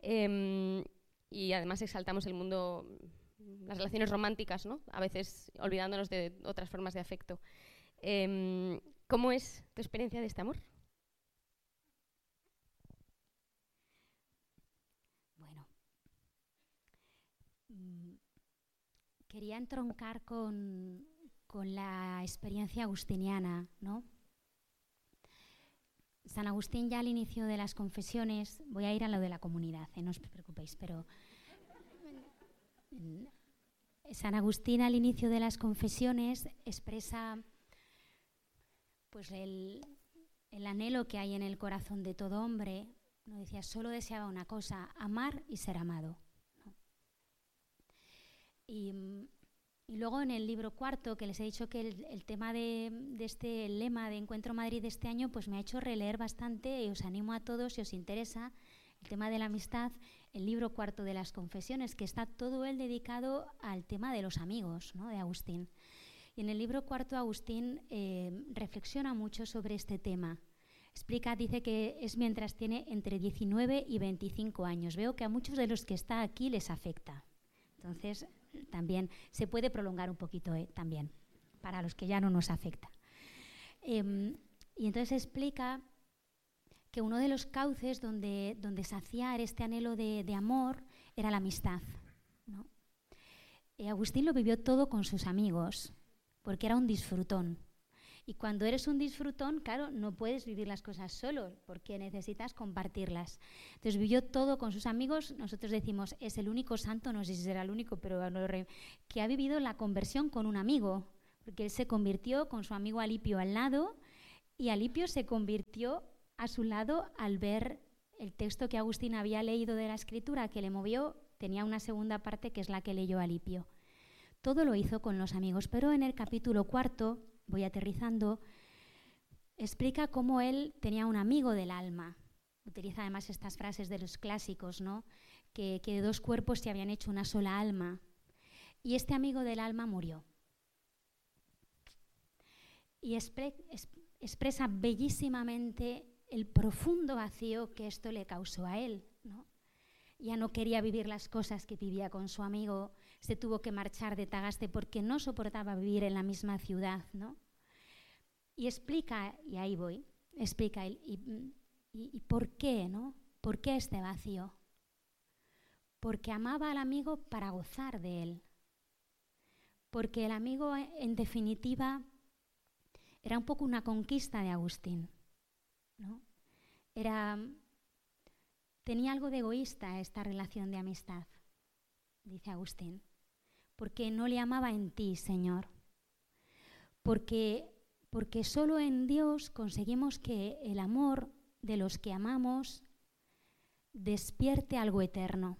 Speaker 2: Em, y además exaltamos el mundo, las relaciones románticas, ¿no? A veces olvidándonos de otras formas de afecto. Em, ¿Cómo es tu experiencia de este amor?
Speaker 6: Bueno, mm, quería entroncar con, con la experiencia agustiniana, ¿no? San Agustín ya al inicio de las confesiones, voy a ir a lo de la comunidad, ¿eh? no os preocupéis, pero San Agustín al inicio de las confesiones expresa pues el, anhelo que hay en el corazón de todo hombre. No decía, solo deseaba una cosa, amar y ser amado. Y, luego en el libro cuarto, que les he dicho que el, tema de, de, este lema de Encuentro Madrid de este año, pues me ha hecho releer bastante y os animo a todos, si os interesa, el tema de la amistad, el libro cuarto de las confesiones, que está todo él dedicado al tema de los amigos, ¿no? de Agustín. Y en el libro cuarto Agustín eh, reflexiona mucho sobre este tema. Explica, dice que es mientras tiene entre 19 y 25 años. Veo que a muchos de los que está aquí les afecta. Entonces, también se puede prolongar un poquito eh, también, para los que ya no nos afecta. Em, y entonces explica que uno de los cauces donde, donde saciar este anhelo de, amor era la amistad. Eh, Agustín lo vivió todo con sus amigos, porque era un disfrutón. Y cuando eres un disfrutón, claro, no puedes vivir las cosas solo, porque necesitas compartirlas. Entonces vivió todo con sus amigos. Nosotros decimos, es el único santo, no sé si será el único, pero que ha vivido la conversión con un amigo, porque él se convirtió con su amigo Alipio al lado, y Alipio se convirtió a su lado al ver el texto que Agustín había leído de la escritura que le movió, tenía una segunda parte que es la que leyó Alipio. Todo lo hizo con los amigos, pero en el capítulo cuarto, voy aterrizando, explica cómo él tenía un amigo del alma. Utiliza además estas frases de los clásicos, ¿no? que, de dos cuerpos se habían hecho una sola alma. Y este amigo del alma murió. Y expresa bellísimamente el profundo vacío que esto le causó a él. Ya no quería vivir las cosas que vivía con su amigo, se tuvo que marchar de Tagaste porque no soportaba vivir en la misma ciudad. ¿no? Y explica, y ahí voy, explica, y, y por qué, ¿no? ¿Por qué este vacío? Porque amaba al amigo para gozar de él. Porque el amigo, en definitiva, era un poco una conquista de Agustín. Era, tenía algo de egoísta esta relación de amistad, dice Agustín, porque no le amaba en ti, Señor, porque, porque solo en Dios conseguimos que el amor de los que amamos despierte algo eterno.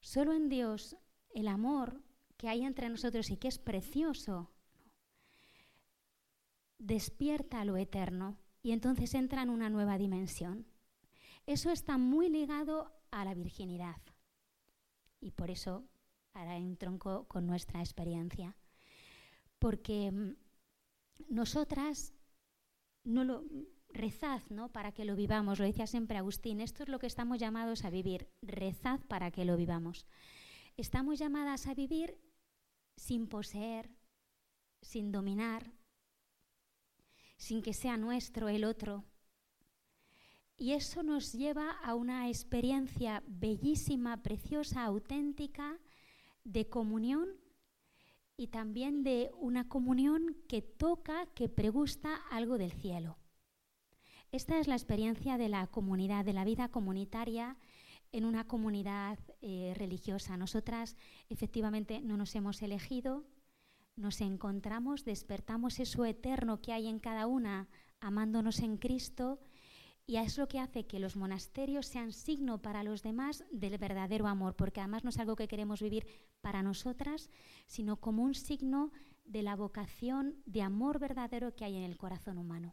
Speaker 6: Solo en Dios el amor que hay entre nosotros y que es precioso despierta lo eterno y entonces entra en una nueva dimensión. Eso está muy ligado a la virginidad y por eso hará un tronco con nuestra experiencia. Porque mm, nosotras no lo rezad, ¿no? Para que lo vivamos, lo decía siempre Agustín, esto es lo que estamos llamados a vivir, rezad para que lo vivamos. Estamos llamadas a vivir sin poseer, sin dominar, sin que sea nuestro el otro. Y eso nos lleva a una experiencia bellísima, preciosa, auténtica de comunión y también de una comunión que toca, que pregusta algo del cielo. Esta es la experiencia de la comunidad, de la vida comunitaria en una comunidad eh, religiosa. Nosotras efectivamente no nos hemos elegido, nos encontramos, despertamos eso eterno que hay en cada una, amándonos en Cristo, y es lo que hace que los monasterios sean signo para los demás del verdadero amor, porque además no es algo que queremos vivir para nosotras, sino como un signo de la vocación de amor verdadero que hay en el corazón humano.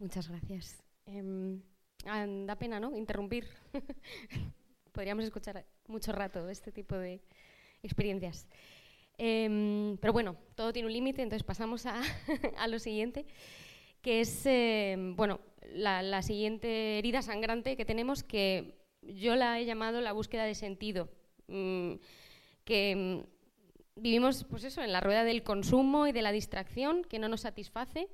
Speaker 2: Muchas gracias. Em, ah, da pena, ¿no? Interrumpir. Podríamos escuchar mucho rato este tipo de, experiencias. Em, pero bueno, todo tiene un límite, entonces pasamos a, lo siguiente, que es em, bueno, la, siguiente herida sangrante que tenemos, que yo la he llamado la búsqueda de sentido. Mm, que mm, vivimos pues eso, en la rueda del consumo y de la distracción que no nos satisface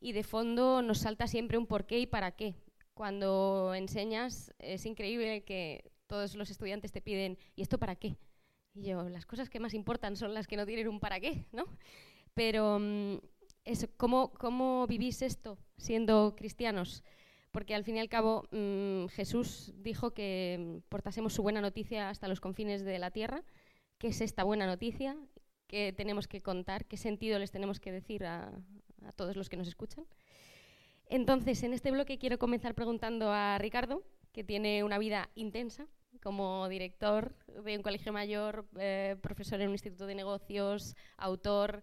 Speaker 2: y de fondo nos salta siempre un por qué y para qué. Cuando enseñas es increíble que todos los estudiantes te piden ¿y esto para qué? Y yo, las cosas que más importan son las que no tienen un para qué, ¿no? Pero, mm, es ¿cómo, ¿cómo vivís esto siendo cristianos? Porque al fin y al cabo mm, Jesús dijo que portásemos su buena noticia hasta los confines de la tierra. ¿Qué es esta buena noticia? ¿Qué tenemos que contar? ¿Qué sentido les tenemos que decir a, todos los que nos escuchan? Entonces, en este bloque quiero comenzar preguntando a Ricardo, que tiene una vida intensa como director de un colegio mayor, eh, profesor en un instituto de negocios, autor.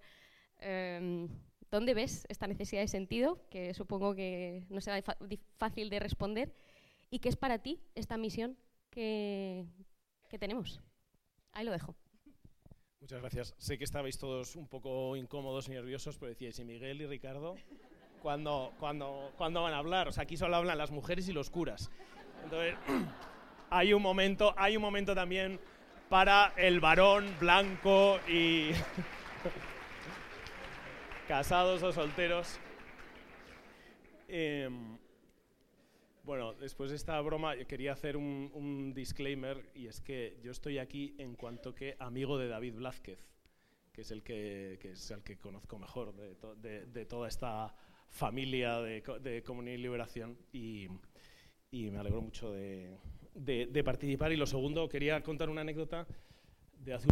Speaker 2: Eh, ¿Dónde ves esta necesidad de sentido? Que supongo que no será fácil de responder. ¿Y qué es para ti esta misión que, que tenemos? Ahí lo dejo.
Speaker 3: Muchas gracias. Sé que estabais todos un poco incómodos y nerviosos, pero decíais, ¿y Miguel y Ricardo? ¿Cuándo, cuando, cuando van a hablar? O sea, aquí solo hablan las mujeres y los curas. Entonces, hay un momento, hay un momento también para el varón blanco y casados o solteros. Em, bueno, después de esta broma quería hacer un, disclaimer y es que yo estoy aquí en cuanto que amigo de David Blázquez, que es el que, es el que conozco mejor de, toda esta familia de, de Comunidad y Liberación y, me alegro mucho de, participar. Y lo segundo, quería contar una anécdota de hace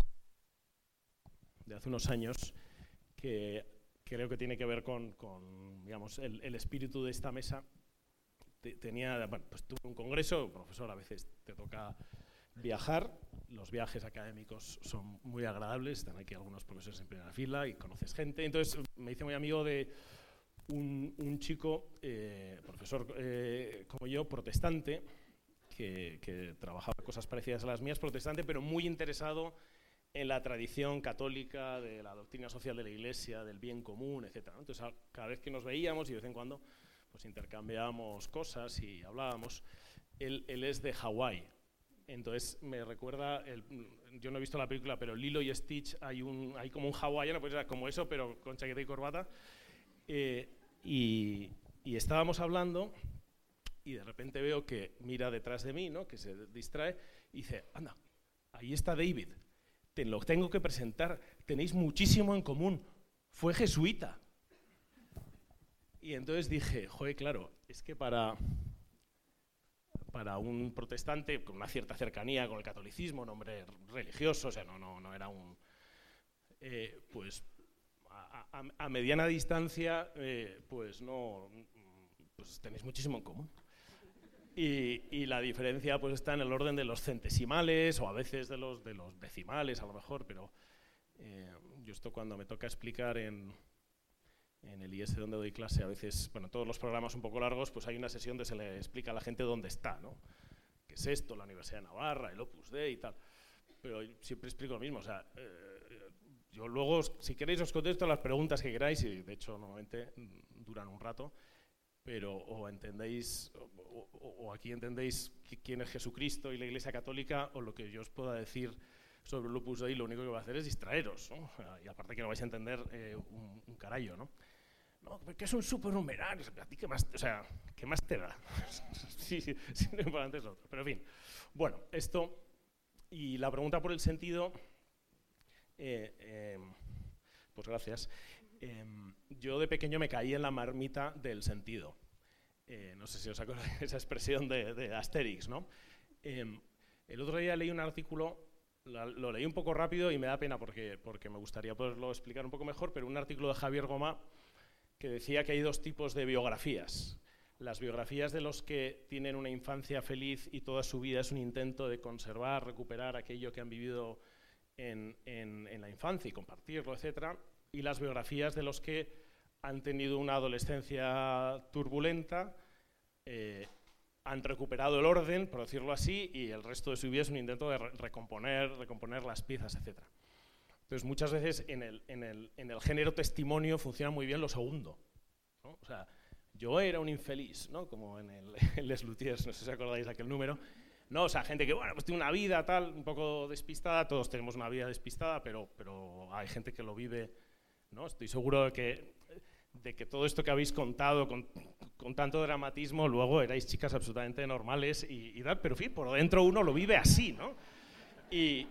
Speaker 3: unos años que creo que tiene que ver con, digamos, el, espíritu de esta mesa. tenía, bueno, pues tuve un congreso, profesor, a veces te toca viajar. Los viajes académicos son muy agradables, están aquí algunos profesores en primera fila y conoces gente. Entonces me hice muy amigo de un, chico, eh, profesor eh, como yo, protestante, que, trabajaba cosas parecidas a las mías, protestante, pero muy interesado en la tradición católica, de la doctrina social de la Iglesia, del bien común, etc. Entonces, cada vez que nos veíamos y de vez en cuando pues intercambiábamos cosas y hablábamos, él, es de Hawái. Entonces me recuerda, yo no he visto la película, pero Lilo y Stitch hay, un, hay como un hawaiano, pues era como eso, pero con chaqueta y corbata. Eh, y, y estábamos hablando y de repente veo que mira detrás de mí, ¿no? que se distrae, y dice, anda, ahí está David, te lo tengo que presentar, tenéis muchísimo en común, fue jesuita. Y entonces dije, joder, claro, es que para, para un protestante con una cierta cercanía con el catolicismo, un hombre religioso, o sea, no, no, no era un... Eh, pues a, mediana distancia, eh, pues no, pues tenéis muchísimo en común. Y, la diferencia pues está en el orden de los centesimales o a veces de los, de los decimales a lo mejor, pero eh, yo esto cuando me toca explicar en, en el IS donde doy clase, a veces, bueno, todos los programas un poco largos, pues hay una sesión donde se le explica a la gente dónde está, ¿no? ¿Qué es esto? La Universidad de Navarra, el Opus Dei y tal. Pero siempre explico lo mismo, o sea, eh, yo luego, si queréis, os contesto las preguntas que queráis y de hecho normalmente duran un rato pero o entendéis, o, aquí entendéis quién es Jesucristo y la Iglesia Católica, o lo que yo os pueda decir sobre el Opus Dei, lo único que va a hacer es distraeros, ¿no? y aparte que no vais a entender eh, un, un, carallo, ¿no? No, que es un supernumerario, ¿a ti qué más, o sea, qué más te da? sí, sí, sí, lo importante es otro, pero en fin. Bueno, esto, y la pregunta por el sentido, eh, eh, pues gracias. Em, yo de pequeño me caí en la marmita del sentido. Eh, no sé si os acordáis de esa expresión de, Asterix, ¿no? Em, el otro día leí un artículo, lo leí un poco rápido y me da pena porque, porque me gustaría poderlo explicar un poco mejor, pero un artículo de Javier Goma que decía que hay dos tipos de biografías. Las biografías de los que tienen una infancia feliz y toda su vida es un intento de conservar, recuperar aquello que han vivido en, en, en la infancia y compartirlo, etcétera, y las biografías de los que han tenido una adolescencia turbulenta, eh, han recuperado el orden, por decirlo así, y el resto de su vida es un intento de recomponer, recomponer las piezas, etc. Entonces, muchas veces en el, en el, en el género testimonio funciona muy bien lo segundo. ¿no? O sea, yo era un infeliz, ¿no? como en el Les Luthiers, no sé si acordáis de aquel número. No, o sea, gente que, bueno, pues tiene una vida tal, un poco despistada, todos tenemos una vida despistada, pero, pero hay gente que lo vive Estoy seguro de que, de que todo esto que habéis contado con, tanto dramatismo, luego erais chicas absolutamente normales y, tal, pero en fin, por dentro uno lo vive así, ¿no? Y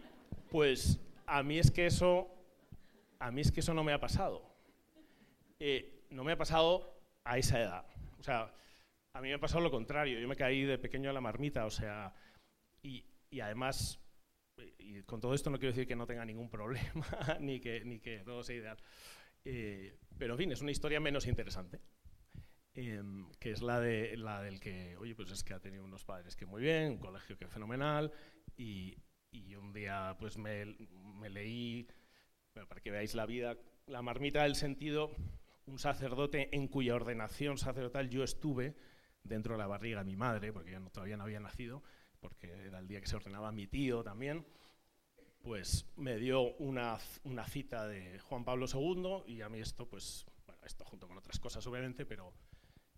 Speaker 3: pues a mí es que eso, a mí es que eso no me ha pasado. eh, no me ha pasado a esa edad. O sea, a mí me ha pasado lo contrario. Yo me caí de pequeño a la marmita, o sea, y, y además, y con todo esto no quiero decir que no tenga ningún problema, ni, que, ni que todo sea ideal. Eh, pero en fin, es una historia menos interesante. Em, que es la, de, la del que, oye, pues es que ha tenido unos padres que muy bien, un colegio que fenomenal, y, y un día pues me, me leí, bueno, para que veáis la vida, la marmita del sentido, un sacerdote en cuya ordenación sacerdotal yo estuve dentro de la barriga de mi madre, porque yo no, todavía no había nacido, porque era el día que se ordenaba mi tío también, pues me dio una, una cita de Juan Pablo II y a mí esto, pues, bueno, esto junto con otras cosas obviamente, pero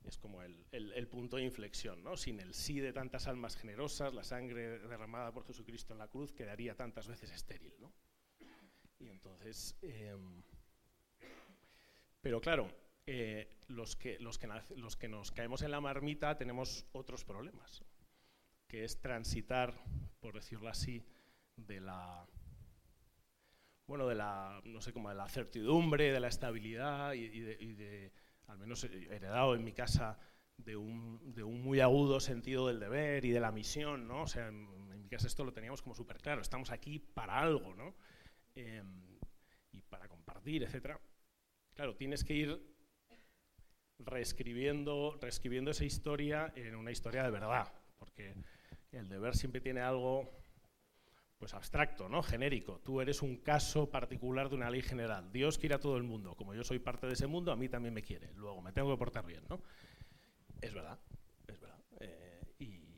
Speaker 3: es como el, el, punto de inflexión, ¿no? Sin el sí de tantas almas generosas, la sangre derramada por Jesucristo en la cruz quedaría tantas veces estéril, ¿no? Y entonces, eh, pero claro, eh, los, que, los, que, los que nos caemos en la marmita tenemos otros problemas, que es transitar, por decirlo así, de la bueno, de la, no sé, como de la certidumbre, de la estabilidad y, de, y de al menos heredado en mi casa de un, de un, muy agudo sentido del deber y de la misión, ¿no? O sea, en, en mi casa esto lo teníamos como súper claro, estamos aquí para algo, ¿no? Eh, y para compartir, etcétera. Claro, tienes que ir reescribiendo, reescribiendo esa historia en una historia de verdad, porque el deber siempre tiene algo pues abstracto, ¿no? genérico. Tú eres un caso particular de una ley general. Dios quiere a todo el mundo. Como yo soy parte de ese mundo, a mí también me quiere. Luego me tengo que portar bien, ¿no? Es verdad, es verdad. Eh,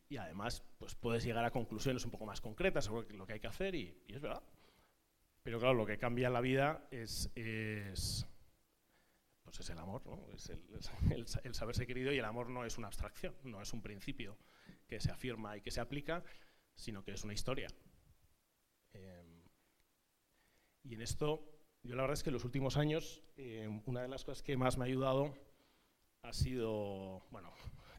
Speaker 3: y, además, pues puedes llegar a conclusiones un poco más concretas sobre lo que hay que hacer y, es verdad. Pero claro, lo que cambia la vida es, es pues es el amor, ¿no? es el, el saberse querido y el amor no es una abstracción, no es un principio que se afirma y que se aplica, sino que es una historia, eh, y en esto, yo la verdad es que en los últimos años, eh, una de las cosas que más me ha ayudado ha sido, bueno,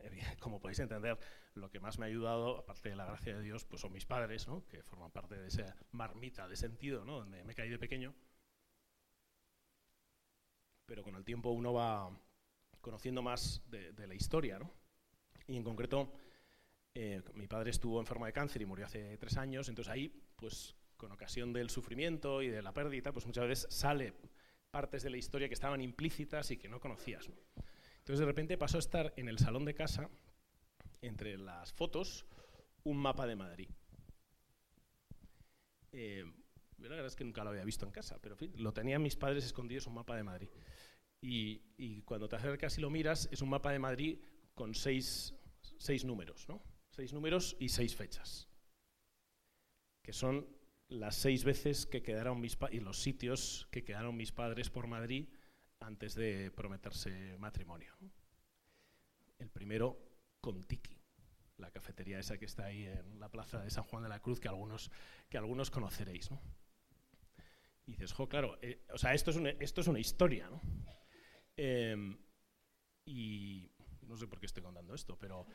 Speaker 3: como podéis entender, lo que más me ha ayudado, aparte de la gracia de Dios, pues son mis padres, ¿no? que forman parte de esa marmita de sentido, ¿no? donde me caí de pequeño. Pero con el tiempo uno va conociendo más de, la historia. ¿no? Y en concreto, eh, mi padre estuvo enfermo de cáncer y murió hace tres años, entonces ahí, pues con ocasión del sufrimiento y de la pérdida, pues muchas veces sale partes de la historia que estaban implícitas y que no conocías. ¿no? Entonces de repente pasó a estar en el salón de casa, entre las fotos, un mapa de Madrid. Eh, la verdad es que nunca lo había visto en casa, pero en fin, lo tenían mis padres escondidos un mapa de Madrid. Y, y, cuando te acercas y lo miras, es un mapa de Madrid con seis, seis números, ¿no? Seis números y seis fechas, que son las seis veces que quedaron mis y los sitios que quedaron mis padres por Madrid antes de prometerse matrimonio. El primero, Contiki, la cafetería esa que está ahí en la plaza de San Juan de la Cruz, que algunos, que algunos conoceréis. ¿no? Y dices, jo, claro, eh, o sea, esto es una, esto es una historia. ¿no? Eh, y no sé por qué estoy contando esto, pero...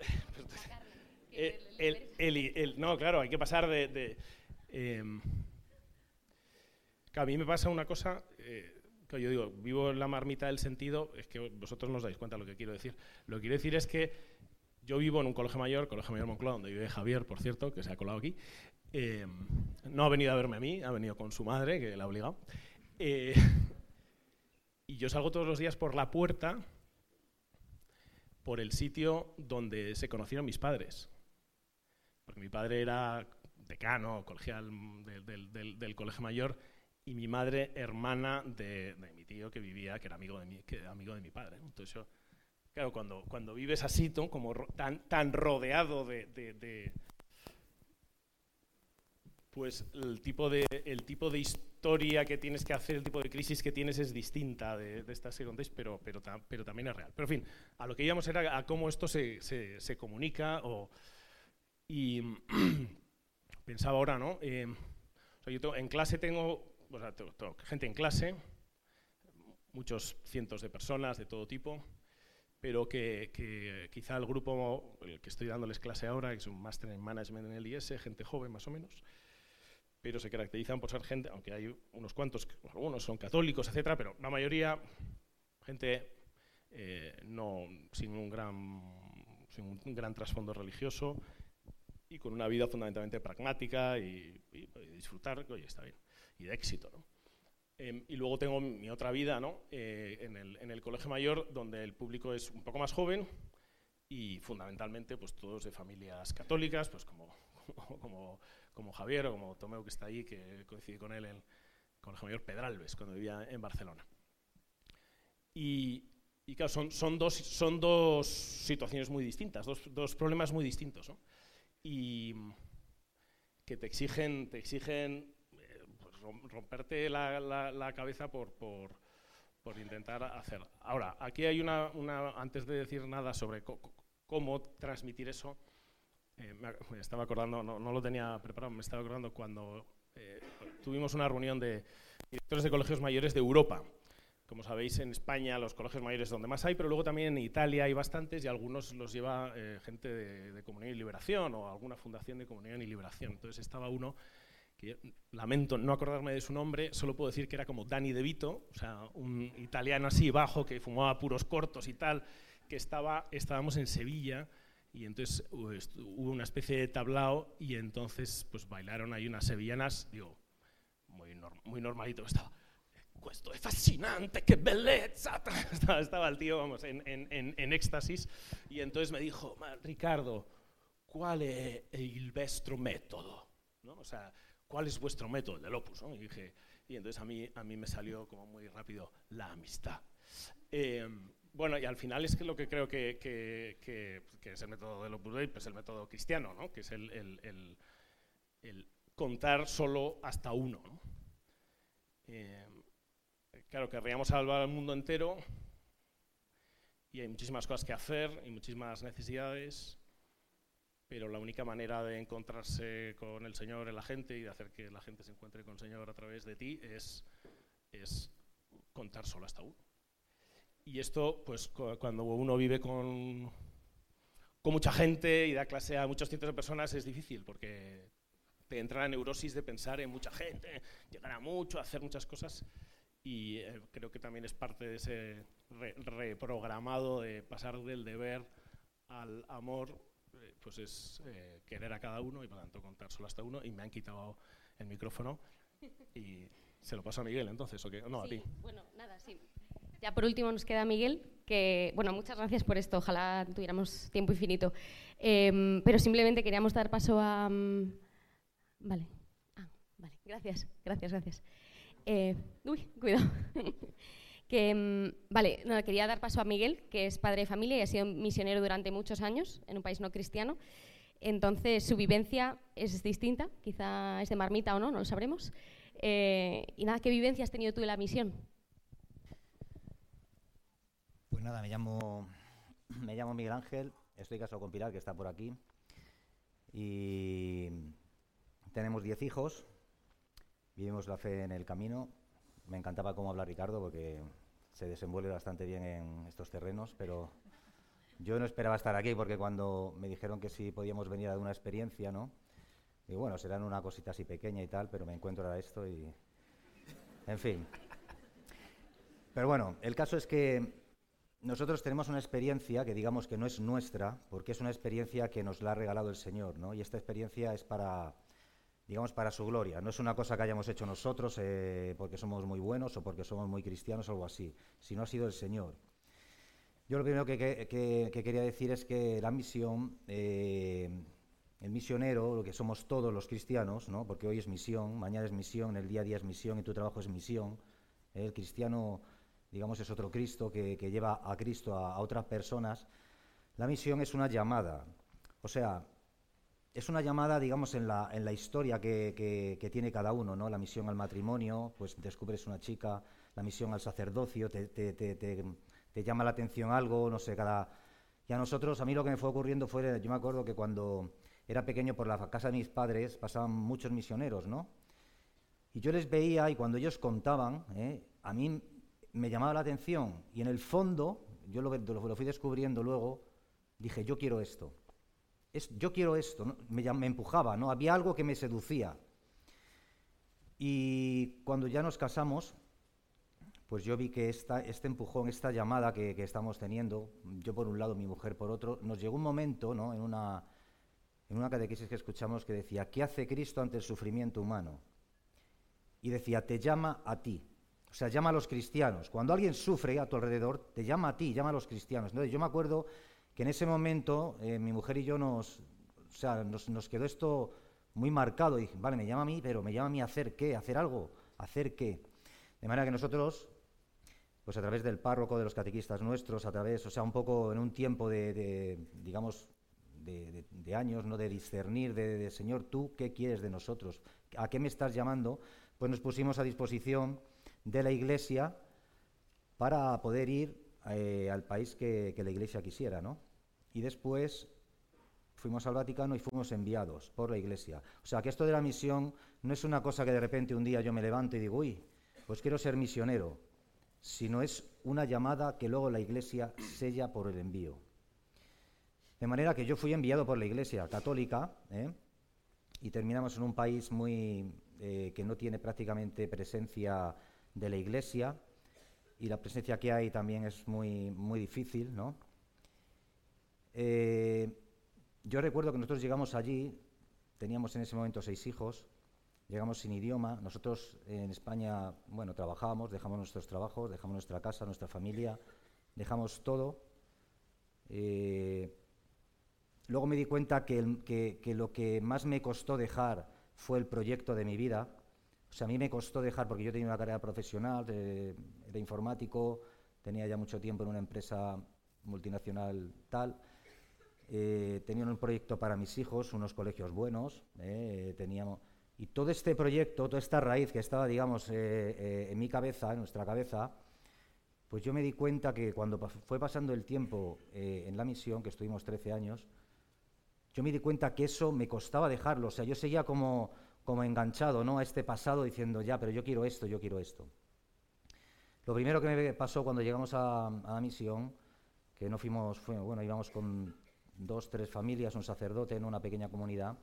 Speaker 3: el, no, claro, hay que pasar de... eh, a mí me pasa una cosa, eh, que yo digo, vivo en la marmita del sentido, es que vosotros no os dais cuenta de lo que quiero decir. Lo que quiero decir es que yo vivo en un colegio mayor, Colegio Mayor Moncloa, donde vive Javier, por cierto, que se ha colado aquí. Eh, no ha venido a verme a mí, ha venido con su madre, que la ha obligado. Eh, y yo salgo todos los días por la puerta, por el sitio donde se conocieron mis padres porque mi padre era decano, colegial del, del, del, del Colegio Mayor, y mi madre hermana de, de, mi tío que vivía, que era amigo de mi, que amigo de mi padre. Entonces yo, claro, cuando, cuando vives así, como tan, tan rodeado de, de, de, pues el tipo de, el tipo de historia que tienes que hacer, el tipo de crisis que tienes es distinta de estas que contéis, pero, pero, pero también es real. Pero en fin, a lo que íbamos era a cómo esto se, se, se comunica o y pensaba ahora, ¿no? Eh, en clase tengo, gente en clase, muchos cientos de personas de todo tipo, pero que, que, quizá el grupo el que estoy dándoles clase ahora, que es un máster en management en el IS, gente joven más o menos, pero se caracterizan por ser gente, aunque hay unos cuantos, algunos son católicos, etcétera, pero la mayoría, gente eh, no, sin, un gran, sin un gran trasfondo religioso y con una vida fundamentalmente pragmática y, disfrutar, oye, está bien, y de éxito. ¿no? Em, y luego tengo mi otra vida ¿no? Eh, en, el, colegio mayor, donde el público es un poco más joven y fundamentalmente pues, todos de familias católicas, pues como, como como Javier o como Tomeo que está ahí, que coincidí con él en el Colegio Mayor Pedralbes, cuando vivía en Barcelona. Y, claro, son, son, dos, son dos situaciones muy distintas, dos, dos problemas muy distintos, ¿no? Y que te exigen, te exigen eh, pues, romperte la, la, cabeza por, por, por, intentar hacer. Ahora, aquí hay una, una antes de decir nada sobre cómo transmitir eso, eh, me, estaba acordando, no, lo tenía preparado, me estaba acordando cuando eh, tuvimos una reunión de directores de colegios mayores de Europa. Como sabéis, en España los colegios mayores es donde más hay, pero luego también en Italia hay bastantes y algunos los lleva eh, gente de, Comunión y Liberación o alguna fundación de Comunión y Liberación. Entonces estaba uno que lamento no acordarme de su nombre, solo puedo decir que era como Danny De Vito, o sea, un italiano así bajo que fumaba puros cortos y tal, que estaba, estábamos en Sevilla y entonces hubo una especie de tablao y entonces pues bailaron ahí unas sevillanas, digo, muy, muy normalito estaba. Esto es fascinante, qué belleza. Estaba, el tío, vamos, en, en, en, éxtasis. Y entonces me dijo, Ricardo, ¿cuál es el vuestro método? ¿No? O sea, ¿cuál es vuestro método del Opus? ¿no? Y, dije, y entonces a mí, a mí me salió como muy rápido la amistad. Eh, bueno, y al final es que lo que creo que, es el método del Opus Dei, pues el método cristiano, ¿no? que es el, contar solo hasta uno. Eh, claro, querríamos salvar al mundo entero y hay muchísimas cosas que hacer y muchísimas necesidades, pero la única manera de encontrarse con el Señor en la gente y de hacer que la gente se encuentre con el Señor a través de ti es, es contar solo hasta uno. Y esto, pues cuando uno vive con, con mucha gente y da clase a muchos cientos de personas es difícil porque te entra la neurosis de pensar en mucha gente, llegar a mucho, hacer muchas cosas y eh, creo que también es parte de ese reprogramado de pasar del deber al amor, eh, pues es eh, querer a cada uno y por tanto contar solo hasta uno y me han quitado el micrófono y se lo paso a Miguel entonces, ¿o qué? No, a ti.
Speaker 2: Bueno, nada, sí. Ya por último nos queda Miguel, que, bueno, muchas gracias por esto, ojalá tuviéramos tiempo infinito. Em, pero simplemente queríamos dar paso a... Mm, vale. Ah, vale, gracias, gracias, gracias. Eh, uy, cuidado. que, mm, vale, quería dar paso a Miguel, que es padre de familia y ha sido misionero durante muchos años en un país no cristiano. Entonces, su vivencia es distinta, quizá es de marmita o no, no lo sabremos. Eh, y nada, ¿qué vivencia has tenido tú en la misión?
Speaker 8: nada, me llamo, me llamo Miguel Ángel, estoy casado con Pilar, que está por aquí, y tenemos diez hijos, vivimos la fe en el camino. Me encantaba cómo habla Ricardo, porque se desenvuelve bastante bien en estos terrenos, pero yo no esperaba estar aquí, porque cuando me dijeron que si podíamos venir a una experiencia, ¿no? Y bueno, serán una cosita así pequeña y tal, pero me encuentro a esto y... En fin. Pero bueno, el caso es que nosotros tenemos una experiencia que digamos que no es nuestra, porque es una experiencia que nos la ha regalado el Señor, ¿no? Y esta experiencia es para, digamos, para su gloria. No es una cosa que hayamos hecho nosotros eh, porque somos muy buenos o porque somos muy cristianos o algo así, sino ha sido el Señor. Yo lo primero que, quería decir es que la misión, eh, el misionero, lo que somos todos los cristianos, ¿no? porque hoy es misión, mañana es misión, el día a día es misión y tu trabajo es misión. El cristiano digamos, es otro Cristo que, lleva a Cristo a, otras personas. La misión es una llamada, o sea, es una llamada, digamos, en la, en la historia que, tiene cada uno, ¿no? La misión al matrimonio, pues descubres una chica, la misión al sacerdocio, te, te, llama la atención algo, no sé, cada... Y a nosotros, a mí lo que me fue ocurriendo fue, yo me acuerdo que cuando era pequeño por la casa de mis padres pasaban muchos misioneros, ¿no? Y yo les veía y cuando ellos contaban, ¿eh? a mí me llamaba la atención y en el fondo, yo lo, lo fui descubriendo luego, dije, yo quiero esto. Yo quiero esto, me, me, empujaba, ¿no? Había algo que me seducía. Y cuando ya nos casamos, pues yo vi que esta, este empujón, esta llamada que, que, estamos teniendo, yo por un lado, mi mujer por otro, nos llegó un momento, ¿no? En una, en una catequesis que escuchamos que decía, ¿qué hace Cristo ante el sufrimiento humano? Y decía, te llama a ti. O sea, llama a los cristianos. Cuando alguien sufre a tu alrededor, te llama a ti, llama a los cristianos. Entonces, yo me acuerdo que en ese momento eh, mi mujer y yo nos, o sea, nos, quedó esto muy marcado. Y vale, me llama a mí, pero me llama a mí a hacer qué, hacer algo, hacer qué. De manera que nosotros, pues a través del párroco, de los catequistas nuestros, a través, o sea, un poco en un tiempo de, de digamos, de, de, de, años, ¿no? de discernir, de, Señor, tú, ¿qué quieres de nosotros? ¿A qué me estás llamando? Pues nos pusimos a disposición de la Iglesia para poder ir eh, al país que, la Iglesia quisiera, ¿no? Y después fuimos al Vaticano y fuimos enviados por la Iglesia. O sea, que esto de la misión no es una cosa que de repente un día yo me levanto y digo, uy, pues quiero ser misionero, sino es una llamada que luego la Iglesia sella por el envío. De manera que yo fui enviado por la Iglesia católica ¿eh? y terminamos en un país muy eh, que no tiene prácticamente presencia de la Iglesia y la presencia que hay también es muy, muy difícil, ¿no? Eh, yo recuerdo que nosotros llegamos allí, teníamos en ese momento seis hijos, llegamos sin idioma, nosotros en España, bueno, trabajábamos, dejamos nuestros trabajos, dejamos nuestra casa, nuestra familia, dejamos todo. Eh, luego me di cuenta que, que lo que más me costó dejar fue el proyecto de mi vida, o sea, a mí me costó dejar, porque yo tenía una carrera profesional, era informático, tenía ya mucho tiempo en una empresa multinacional tal, eh, tenía un proyecto para mis hijos, unos colegios buenos, eh, teníamos... Y todo este proyecto, toda esta raíz que estaba, digamos, eh, en mi cabeza, en nuestra cabeza, pues yo me di cuenta que cuando fue pasando el tiempo en la misión, que estuvimos 13 años, yo me di cuenta que eso me costaba dejarlo. O sea, yo seguía como como enganchado ¿no? a este pasado diciendo, ya, pero yo quiero esto, yo quiero esto. Lo primero que me pasó cuando llegamos a, la misión, que no fuimos, bueno, íbamos con dos, tres familias, un sacerdote en una pequeña comunidad,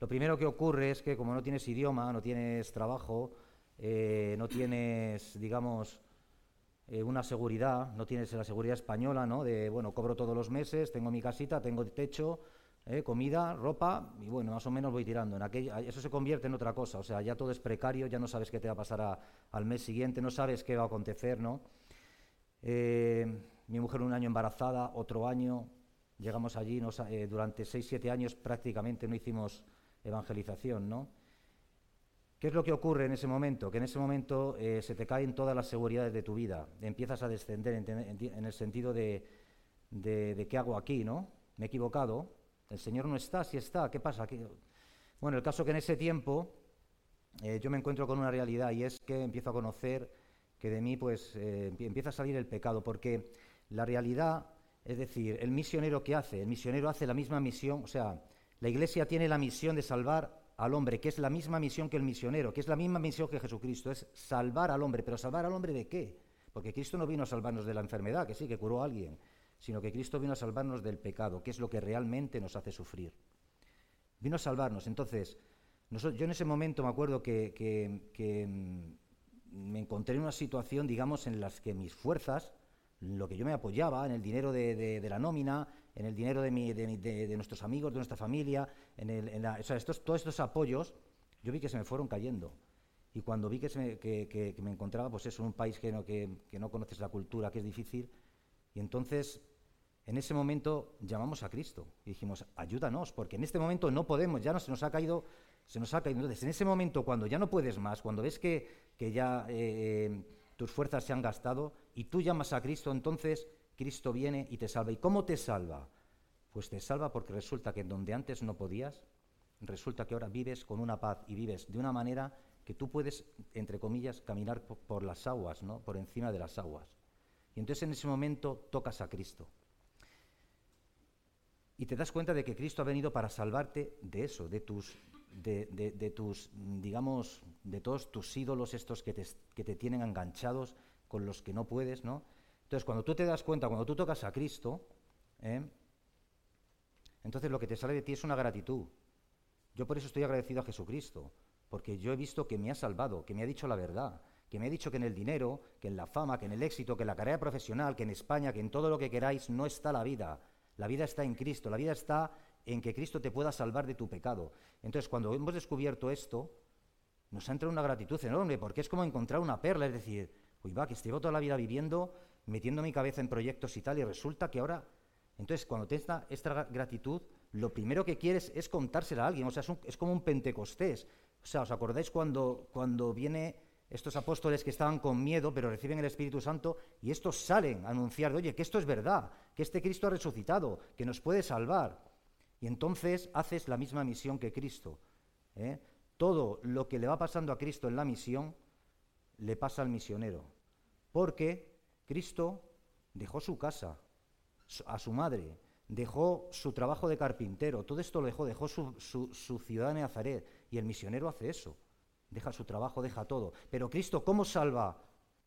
Speaker 8: lo primero que ocurre es que como no tienes idioma, no tienes trabajo, eh, no tienes, digamos, eh, una seguridad, no tienes la seguridad española, ¿no? De, bueno, cobro todos los meses, tengo mi casita, tengo techo, ¿eh? comida, ropa, y bueno, más o menos voy tirando. En aquella, eso se convierte en otra cosa, o sea, ya todo es precario, ya no sabes qué te va a pasar a, al mes siguiente, no sabes qué va a acontecer, ¿no? Eh, mi mujer un año embarazada, otro año, llegamos allí, nos, eh, durante seis, siete años prácticamente no hicimos evangelización, ¿no? ¿Qué es lo que ocurre en ese momento? Que en ese momento eh, se te caen todas las seguridades de tu vida, empiezas a descender en, en, en el sentido de, de, de, qué hago aquí, ¿no? Me he equivocado, el Señor no está, si está, ¿qué pasa? Bueno, el caso que en ese tiempo eh, yo me encuentro con una realidad y es que empiezo a conocer que de mí pues eh, empieza a salir el pecado, porque la realidad, es decir, el misionero que hace, el misionero hace la misma misión, o sea, la Iglesia tiene la misión de salvar al hombre, que es la misma misión que el misionero, que es la misma misión que Jesucristo, es salvar al hombre, pero salvar al hombre de qué? Porque Cristo no vino a salvarnos de la enfermedad, que sí, que curó a alguien, sino que Cristo vino a salvarnos del pecado, que es lo que realmente nos hace sufrir. Vino a salvarnos. Entonces, yo en ese momento me acuerdo que, mm, me encontré en una situación, digamos, en las que mis fuerzas, lo que yo me apoyaba, en el dinero de, la nómina, en el dinero de, mi, de, nuestros amigos, de nuestra familia, en, todos estos apoyos, yo vi que se me fueron cayendo. Y cuando vi que, me, encontraba, pues eso, en un país que no conoces la cultura, que es difícil, y entonces, en ese momento llamamos a Cristo y dijimos, ayúdanos, porque en este momento no podemos, ya no se nos ha caído, se nos ha caído. Entonces, en ese momento, cuando ya no puedes más, cuando ves que, que ya eh, tus fuerzas se han gastado y tú llamas a Cristo, entonces Cristo viene y te salva. ¿Y cómo te salva? Pues te salva porque resulta que donde antes no podías, resulta que ahora vives con una paz y vives de una manera que tú puedes, entre comillas, caminar por las aguas, ¿no? por encima de las aguas. Y entonces en ese momento tocas a Cristo. Y te das cuenta de que Cristo ha venido para salvarte de eso, de tus, de, tus digamos, de todos tus ídolos estos que te, que te tienen enganchados, con los que no puedes, ¿no? Entonces, cuando tú te das cuenta, cuando tú tocas a Cristo, ¿eh? entonces lo que te sale de ti es una gratitud. Yo por eso estoy agradecido a Jesucristo, porque yo he visto que me ha salvado, que me ha dicho la verdad, que me ha dicho que en el dinero, que en la fama, que en el éxito, que en la carrera profesional, que en España, que en todo lo que queráis, no está la vida. La vida está en Cristo, la vida está en que Cristo te pueda salvar de tu pecado. Entonces, cuando hemos descubierto esto, nos ha entrado una gratitud enorme, porque es como encontrar una perla, es decir, uy, va, que llevo toda la vida viviendo, metiendo mi cabeza en proyectos y tal, y resulta que ahora... Entonces, cuando te esta, esta gratitud, lo primero que quieres es contársela a alguien, o sea, es, es como un pentecostés. O sea, ¿os acordáis cuando, cuando viene estos apóstoles que estaban con miedo, pero reciben el Espíritu Santo, y estos salen a anunciar, oye, que esto es verdad, que este Cristo ha resucitado, que nos puede salvar. Y entonces haces la misma misión que Cristo. ¿eh? Todo lo que le va pasando a Cristo en la misión, le pasa al misionero. Porque Cristo dejó su casa, a su madre, dejó su trabajo de carpintero, todo esto lo dejó, dejó su, su, ciudad de Nazaret, y el misionero hace eso deja su trabajo, deja todo. Pero Cristo, ¿cómo salva?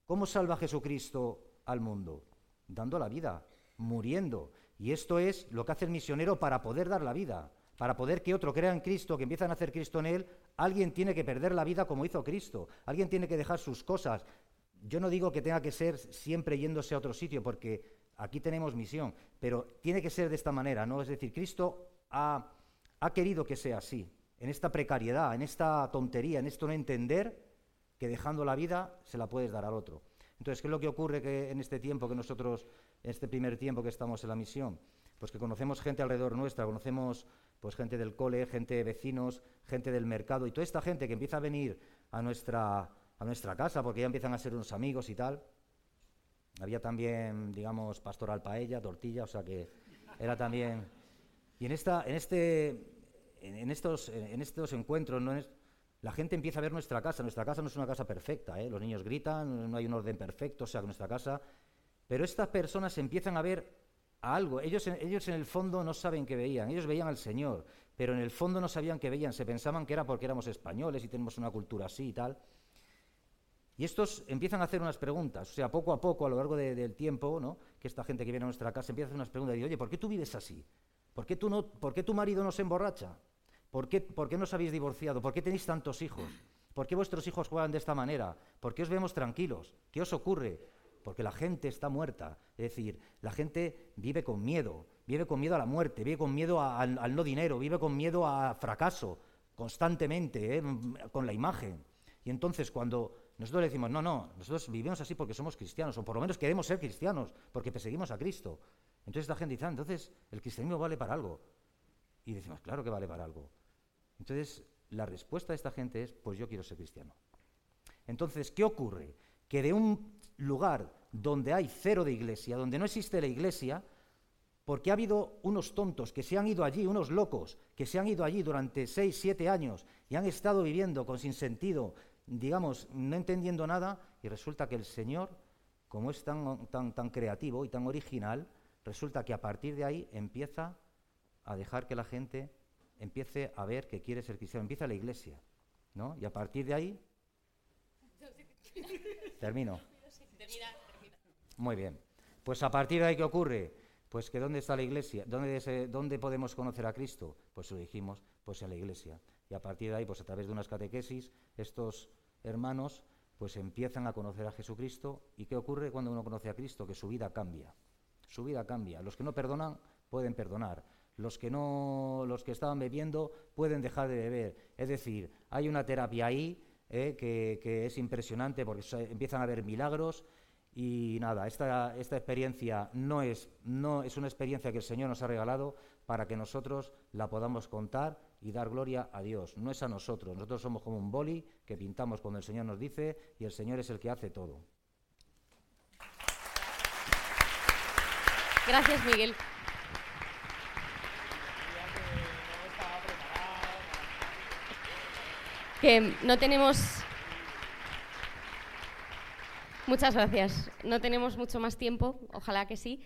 Speaker 8: ¿Cómo salva Jesucristo al mundo? Dando la vida, muriendo. Y esto es lo que hace el misionero para poder dar la vida. Para poder que otro crea en Cristo, que empiezan a hacer Cristo en él, alguien tiene que perder la vida como hizo Cristo. Alguien tiene que dejar sus cosas. Yo no digo que tenga que ser siempre yéndose a otro sitio, porque aquí tenemos misión, pero tiene que ser de esta manera, ¿no? Es decir, Cristo ha, ha querido que sea así en esta precariedad, en esta tontería, en esto no entender que dejando la vida se la puedes dar al otro. Entonces, ¿qué es lo que ocurre que en este tiempo que nosotros, en este primer tiempo que estamos en la misión? Pues que conocemos gente alrededor nuestra, conocemos pues gente del cole, gente de vecinos, gente del mercado y toda esta gente que empieza a venir a nuestra, a nuestra casa porque ya empiezan a ser unos amigos y tal. Había también, digamos, pastoral paella, tortilla, o sea que era también... Y en, esta, en este en, estos, en estos encuentros la gente empieza a ver nuestra casa. Nuestra casa no es una casa perfecta, ¿eh? los niños gritan, no hay un orden perfecto, o sea, nuestra casa. Pero estas personas empiezan a ver algo. Ellos, en el fondo no saben qué veían, ellos veían al Señor, pero en el fondo no sabían qué veían, se pensaban que era porque éramos españoles y tenemos una cultura así y tal. Y estos empiezan a hacer unas preguntas, o sea, poco a poco, a lo largo del tiempo, ¿no? que esta gente que viene a nuestra casa empieza a hacer unas preguntas y dice, oye, ¿por qué tú vives así? ¿Por qué, tú no, ¿Por qué tu marido no se emborracha? ¿Por qué, ¿Por qué no os habéis divorciado? ¿Por qué tenéis tantos hijos? ¿Por qué vuestros hijos juegan de esta manera? ¿Por qué os vemos tranquilos? ¿Qué os ocurre? Porque la gente está muerta. Es decir, la gente vive con miedo, vive con miedo a la muerte, vive con miedo al no dinero, vive con miedo a fracaso constantemente, ¿eh? con la imagen. Y entonces cuando nosotros le decimos, no, no, nosotros vivimos así porque somos cristianos, o por lo menos queremos ser cristianos, porque perseguimos a Cristo. Entonces la gente dice, ah, entonces el cristianismo vale para algo. Y decimos, claro que vale para algo. Entonces, la respuesta de esta gente es, pues yo quiero ser cristiano. Entonces, ¿qué ocurre? Que de un lugar donde hay cero de iglesia, donde no existe la iglesia, porque ha habido unos tontos que se han ido allí, unos locos, que se han ido allí durante seis, siete años y han estado viviendo con sinsentido, digamos, no entendiendo nada, y resulta que el Señor, como es tan, tan, tan creativo y tan original, resulta que a partir de ahí empieza a dejar que la gente empiece a ver que quiere ser cristiano, empieza la iglesia, ¿no? Y a partir de ahí... Termino. Muy bien. Pues a partir de ahí, ¿qué ocurre? Pues que ¿dónde está la iglesia? ¿Dónde, ¿Dónde podemos conocer a Cristo? Pues lo dijimos, pues en la iglesia. Y a partir de ahí, pues a través de unas catequesis, estos hermanos pues empiezan a conocer a Jesucristo. ¿Y qué ocurre cuando uno conoce a Cristo? Que su vida cambia. Su vida cambia. Los que no perdonan pueden perdonar los que no, los que estaban bebiendo pueden dejar de beber. Es decir, hay una terapia ahí eh, que, es impresionante porque empiezan a haber milagros y nada, esta, esta experiencia no es, no es una experiencia que el Señor nos ha regalado para que nosotros la podamos contar y dar gloria a Dios. No es a nosotros, nosotros somos como un boli que pintamos cuando el Señor nos dice y el Señor es el que hace todo.
Speaker 2: Gracias, Miguel. Que no tenemos... Muchas gracias. No tenemos mucho más tiempo, ojalá que sí,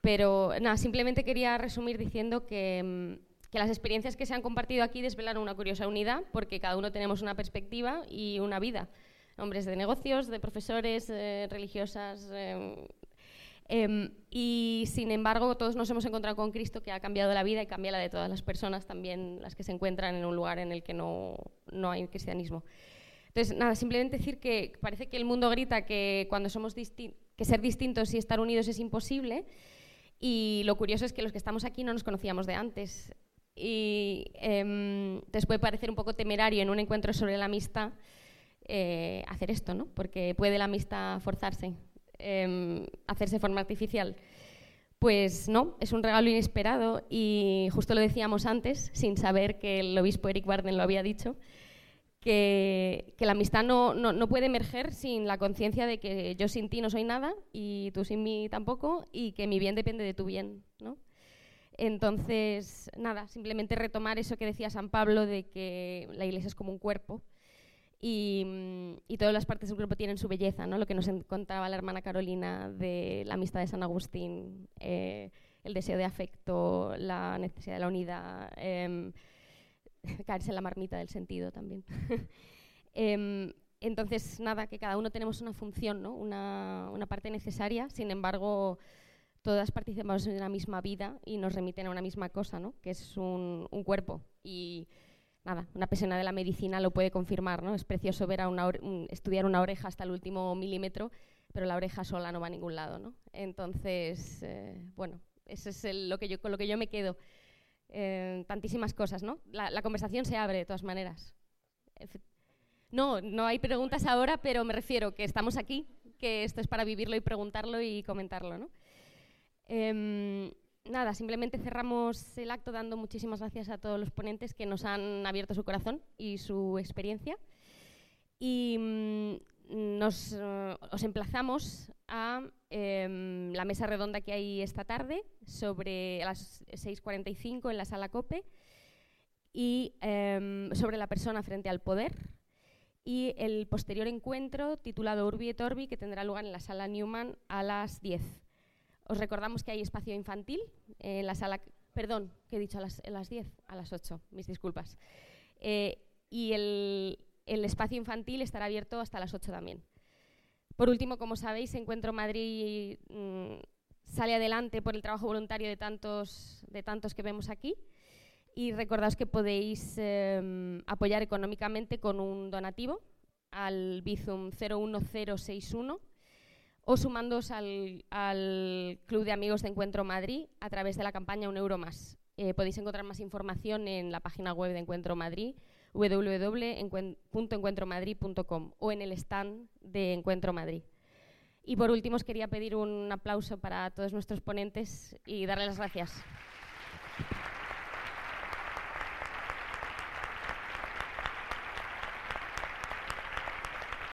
Speaker 2: pero nada, simplemente quería resumir diciendo que, mm, que, las experiencias que se han compartido aquí desvelan una curiosa unidad, porque cada uno tenemos una perspectiva y una vida. Hombres de negocios, de profesores, eh, religiosas, eh, Em, y sin embargo, todos nos hemos encontrado con Cristo que ha cambiado la vida y cambia la de todas las personas, también las que se encuentran en un lugar en el que no, no hay cristianismo. Entonces, nada, simplemente decir que parece que el mundo grita que cuando somos que ser distintos y estar unidos es imposible. Y lo curioso es que los que estamos aquí no nos conocíamos de antes. Y eh, puede parecer un poco temerario en un encuentro sobre la amistad eh, hacer esto, ¿no? Porque puede la amistad forzarse, em, hacerse forma artificial. Pues no, es un regalo inesperado y justo lo decíamos antes, sin saber que el obispo Eric Barden lo había dicho, que, la amistad no, no, puede emerger sin la conciencia de que yo sin ti no soy nada y tú sin mí tampoco y que mi bien depende de tu bien. ¿no? Entonces, nada, simplemente retomar eso que decía San Pablo de que la iglesia es como un cuerpo y, y, todas las partes del cuerpo tienen su belleza, ¿no? lo que nos contaba la hermana Carolina de la amistad de San Agustín, eh, el deseo de afecto, la necesidad de la unidad. Eh, caerse en la marmita del sentido también. Em, entonces, nada, que cada uno tenemos una función, ¿no? una, una, parte necesaria, sin embargo, todas participamos en la misma vida y nos remiten a una misma cosa, ¿no? que es un, un cuerpo. Y nada, una persona de la medicina lo puede confirmar, ¿no? Es precioso ver a una estudiar una oreja hasta el último milímetro, pero la oreja sola no va a ningún lado, ¿no? Entonces, eh, bueno, eso es lo que yo, con lo que yo me quedo. Eh, tantísimas cosas, ¿no? La, conversación se abre de todas maneras. No, no hay preguntas ahora, pero me refiero que estamos aquí, que esto es para vivirlo y preguntarlo y comentarlo, ¿no? Em, nada, simplemente cerramos el acto dando muchísimas gracias a todos los ponentes que nos han abierto su corazón y su experiencia. Y mm, nos, eh, os emplazamos a em, la mesa redonda que hay esta tarde, sobre las 6.45 en la sala COPE, y em, sobre la persona frente al poder, y el posterior encuentro titulado Urbi et Orbi, que tendrá lugar en la sala Newman a las 10. Os recordamos que hay espacio infantil en la sala... Perdón, que he dicho a las, a las 10, a las 8, mis disculpas. Eh, y el, espacio infantil estará abierto hasta las 8 también. Por último, como sabéis, Encuentro Madrid mm, sale adelante por el trabajo voluntario de tantos, de tantos que vemos aquí. Y recordaos que podéis em, apoyar económicamente con un donativo al Bizum 01061 o sumándoos al, Club de Amigos de Encuentro Madrid a través de la campaña Un Euro Más. Eh, podéis encontrar más información en la página web de Encuentro Madrid www.encuentromadrid.com o en el stand de Encuentro Madrid. Y por último os quería pedir un aplauso para todos nuestros ponentes y darles las gracias.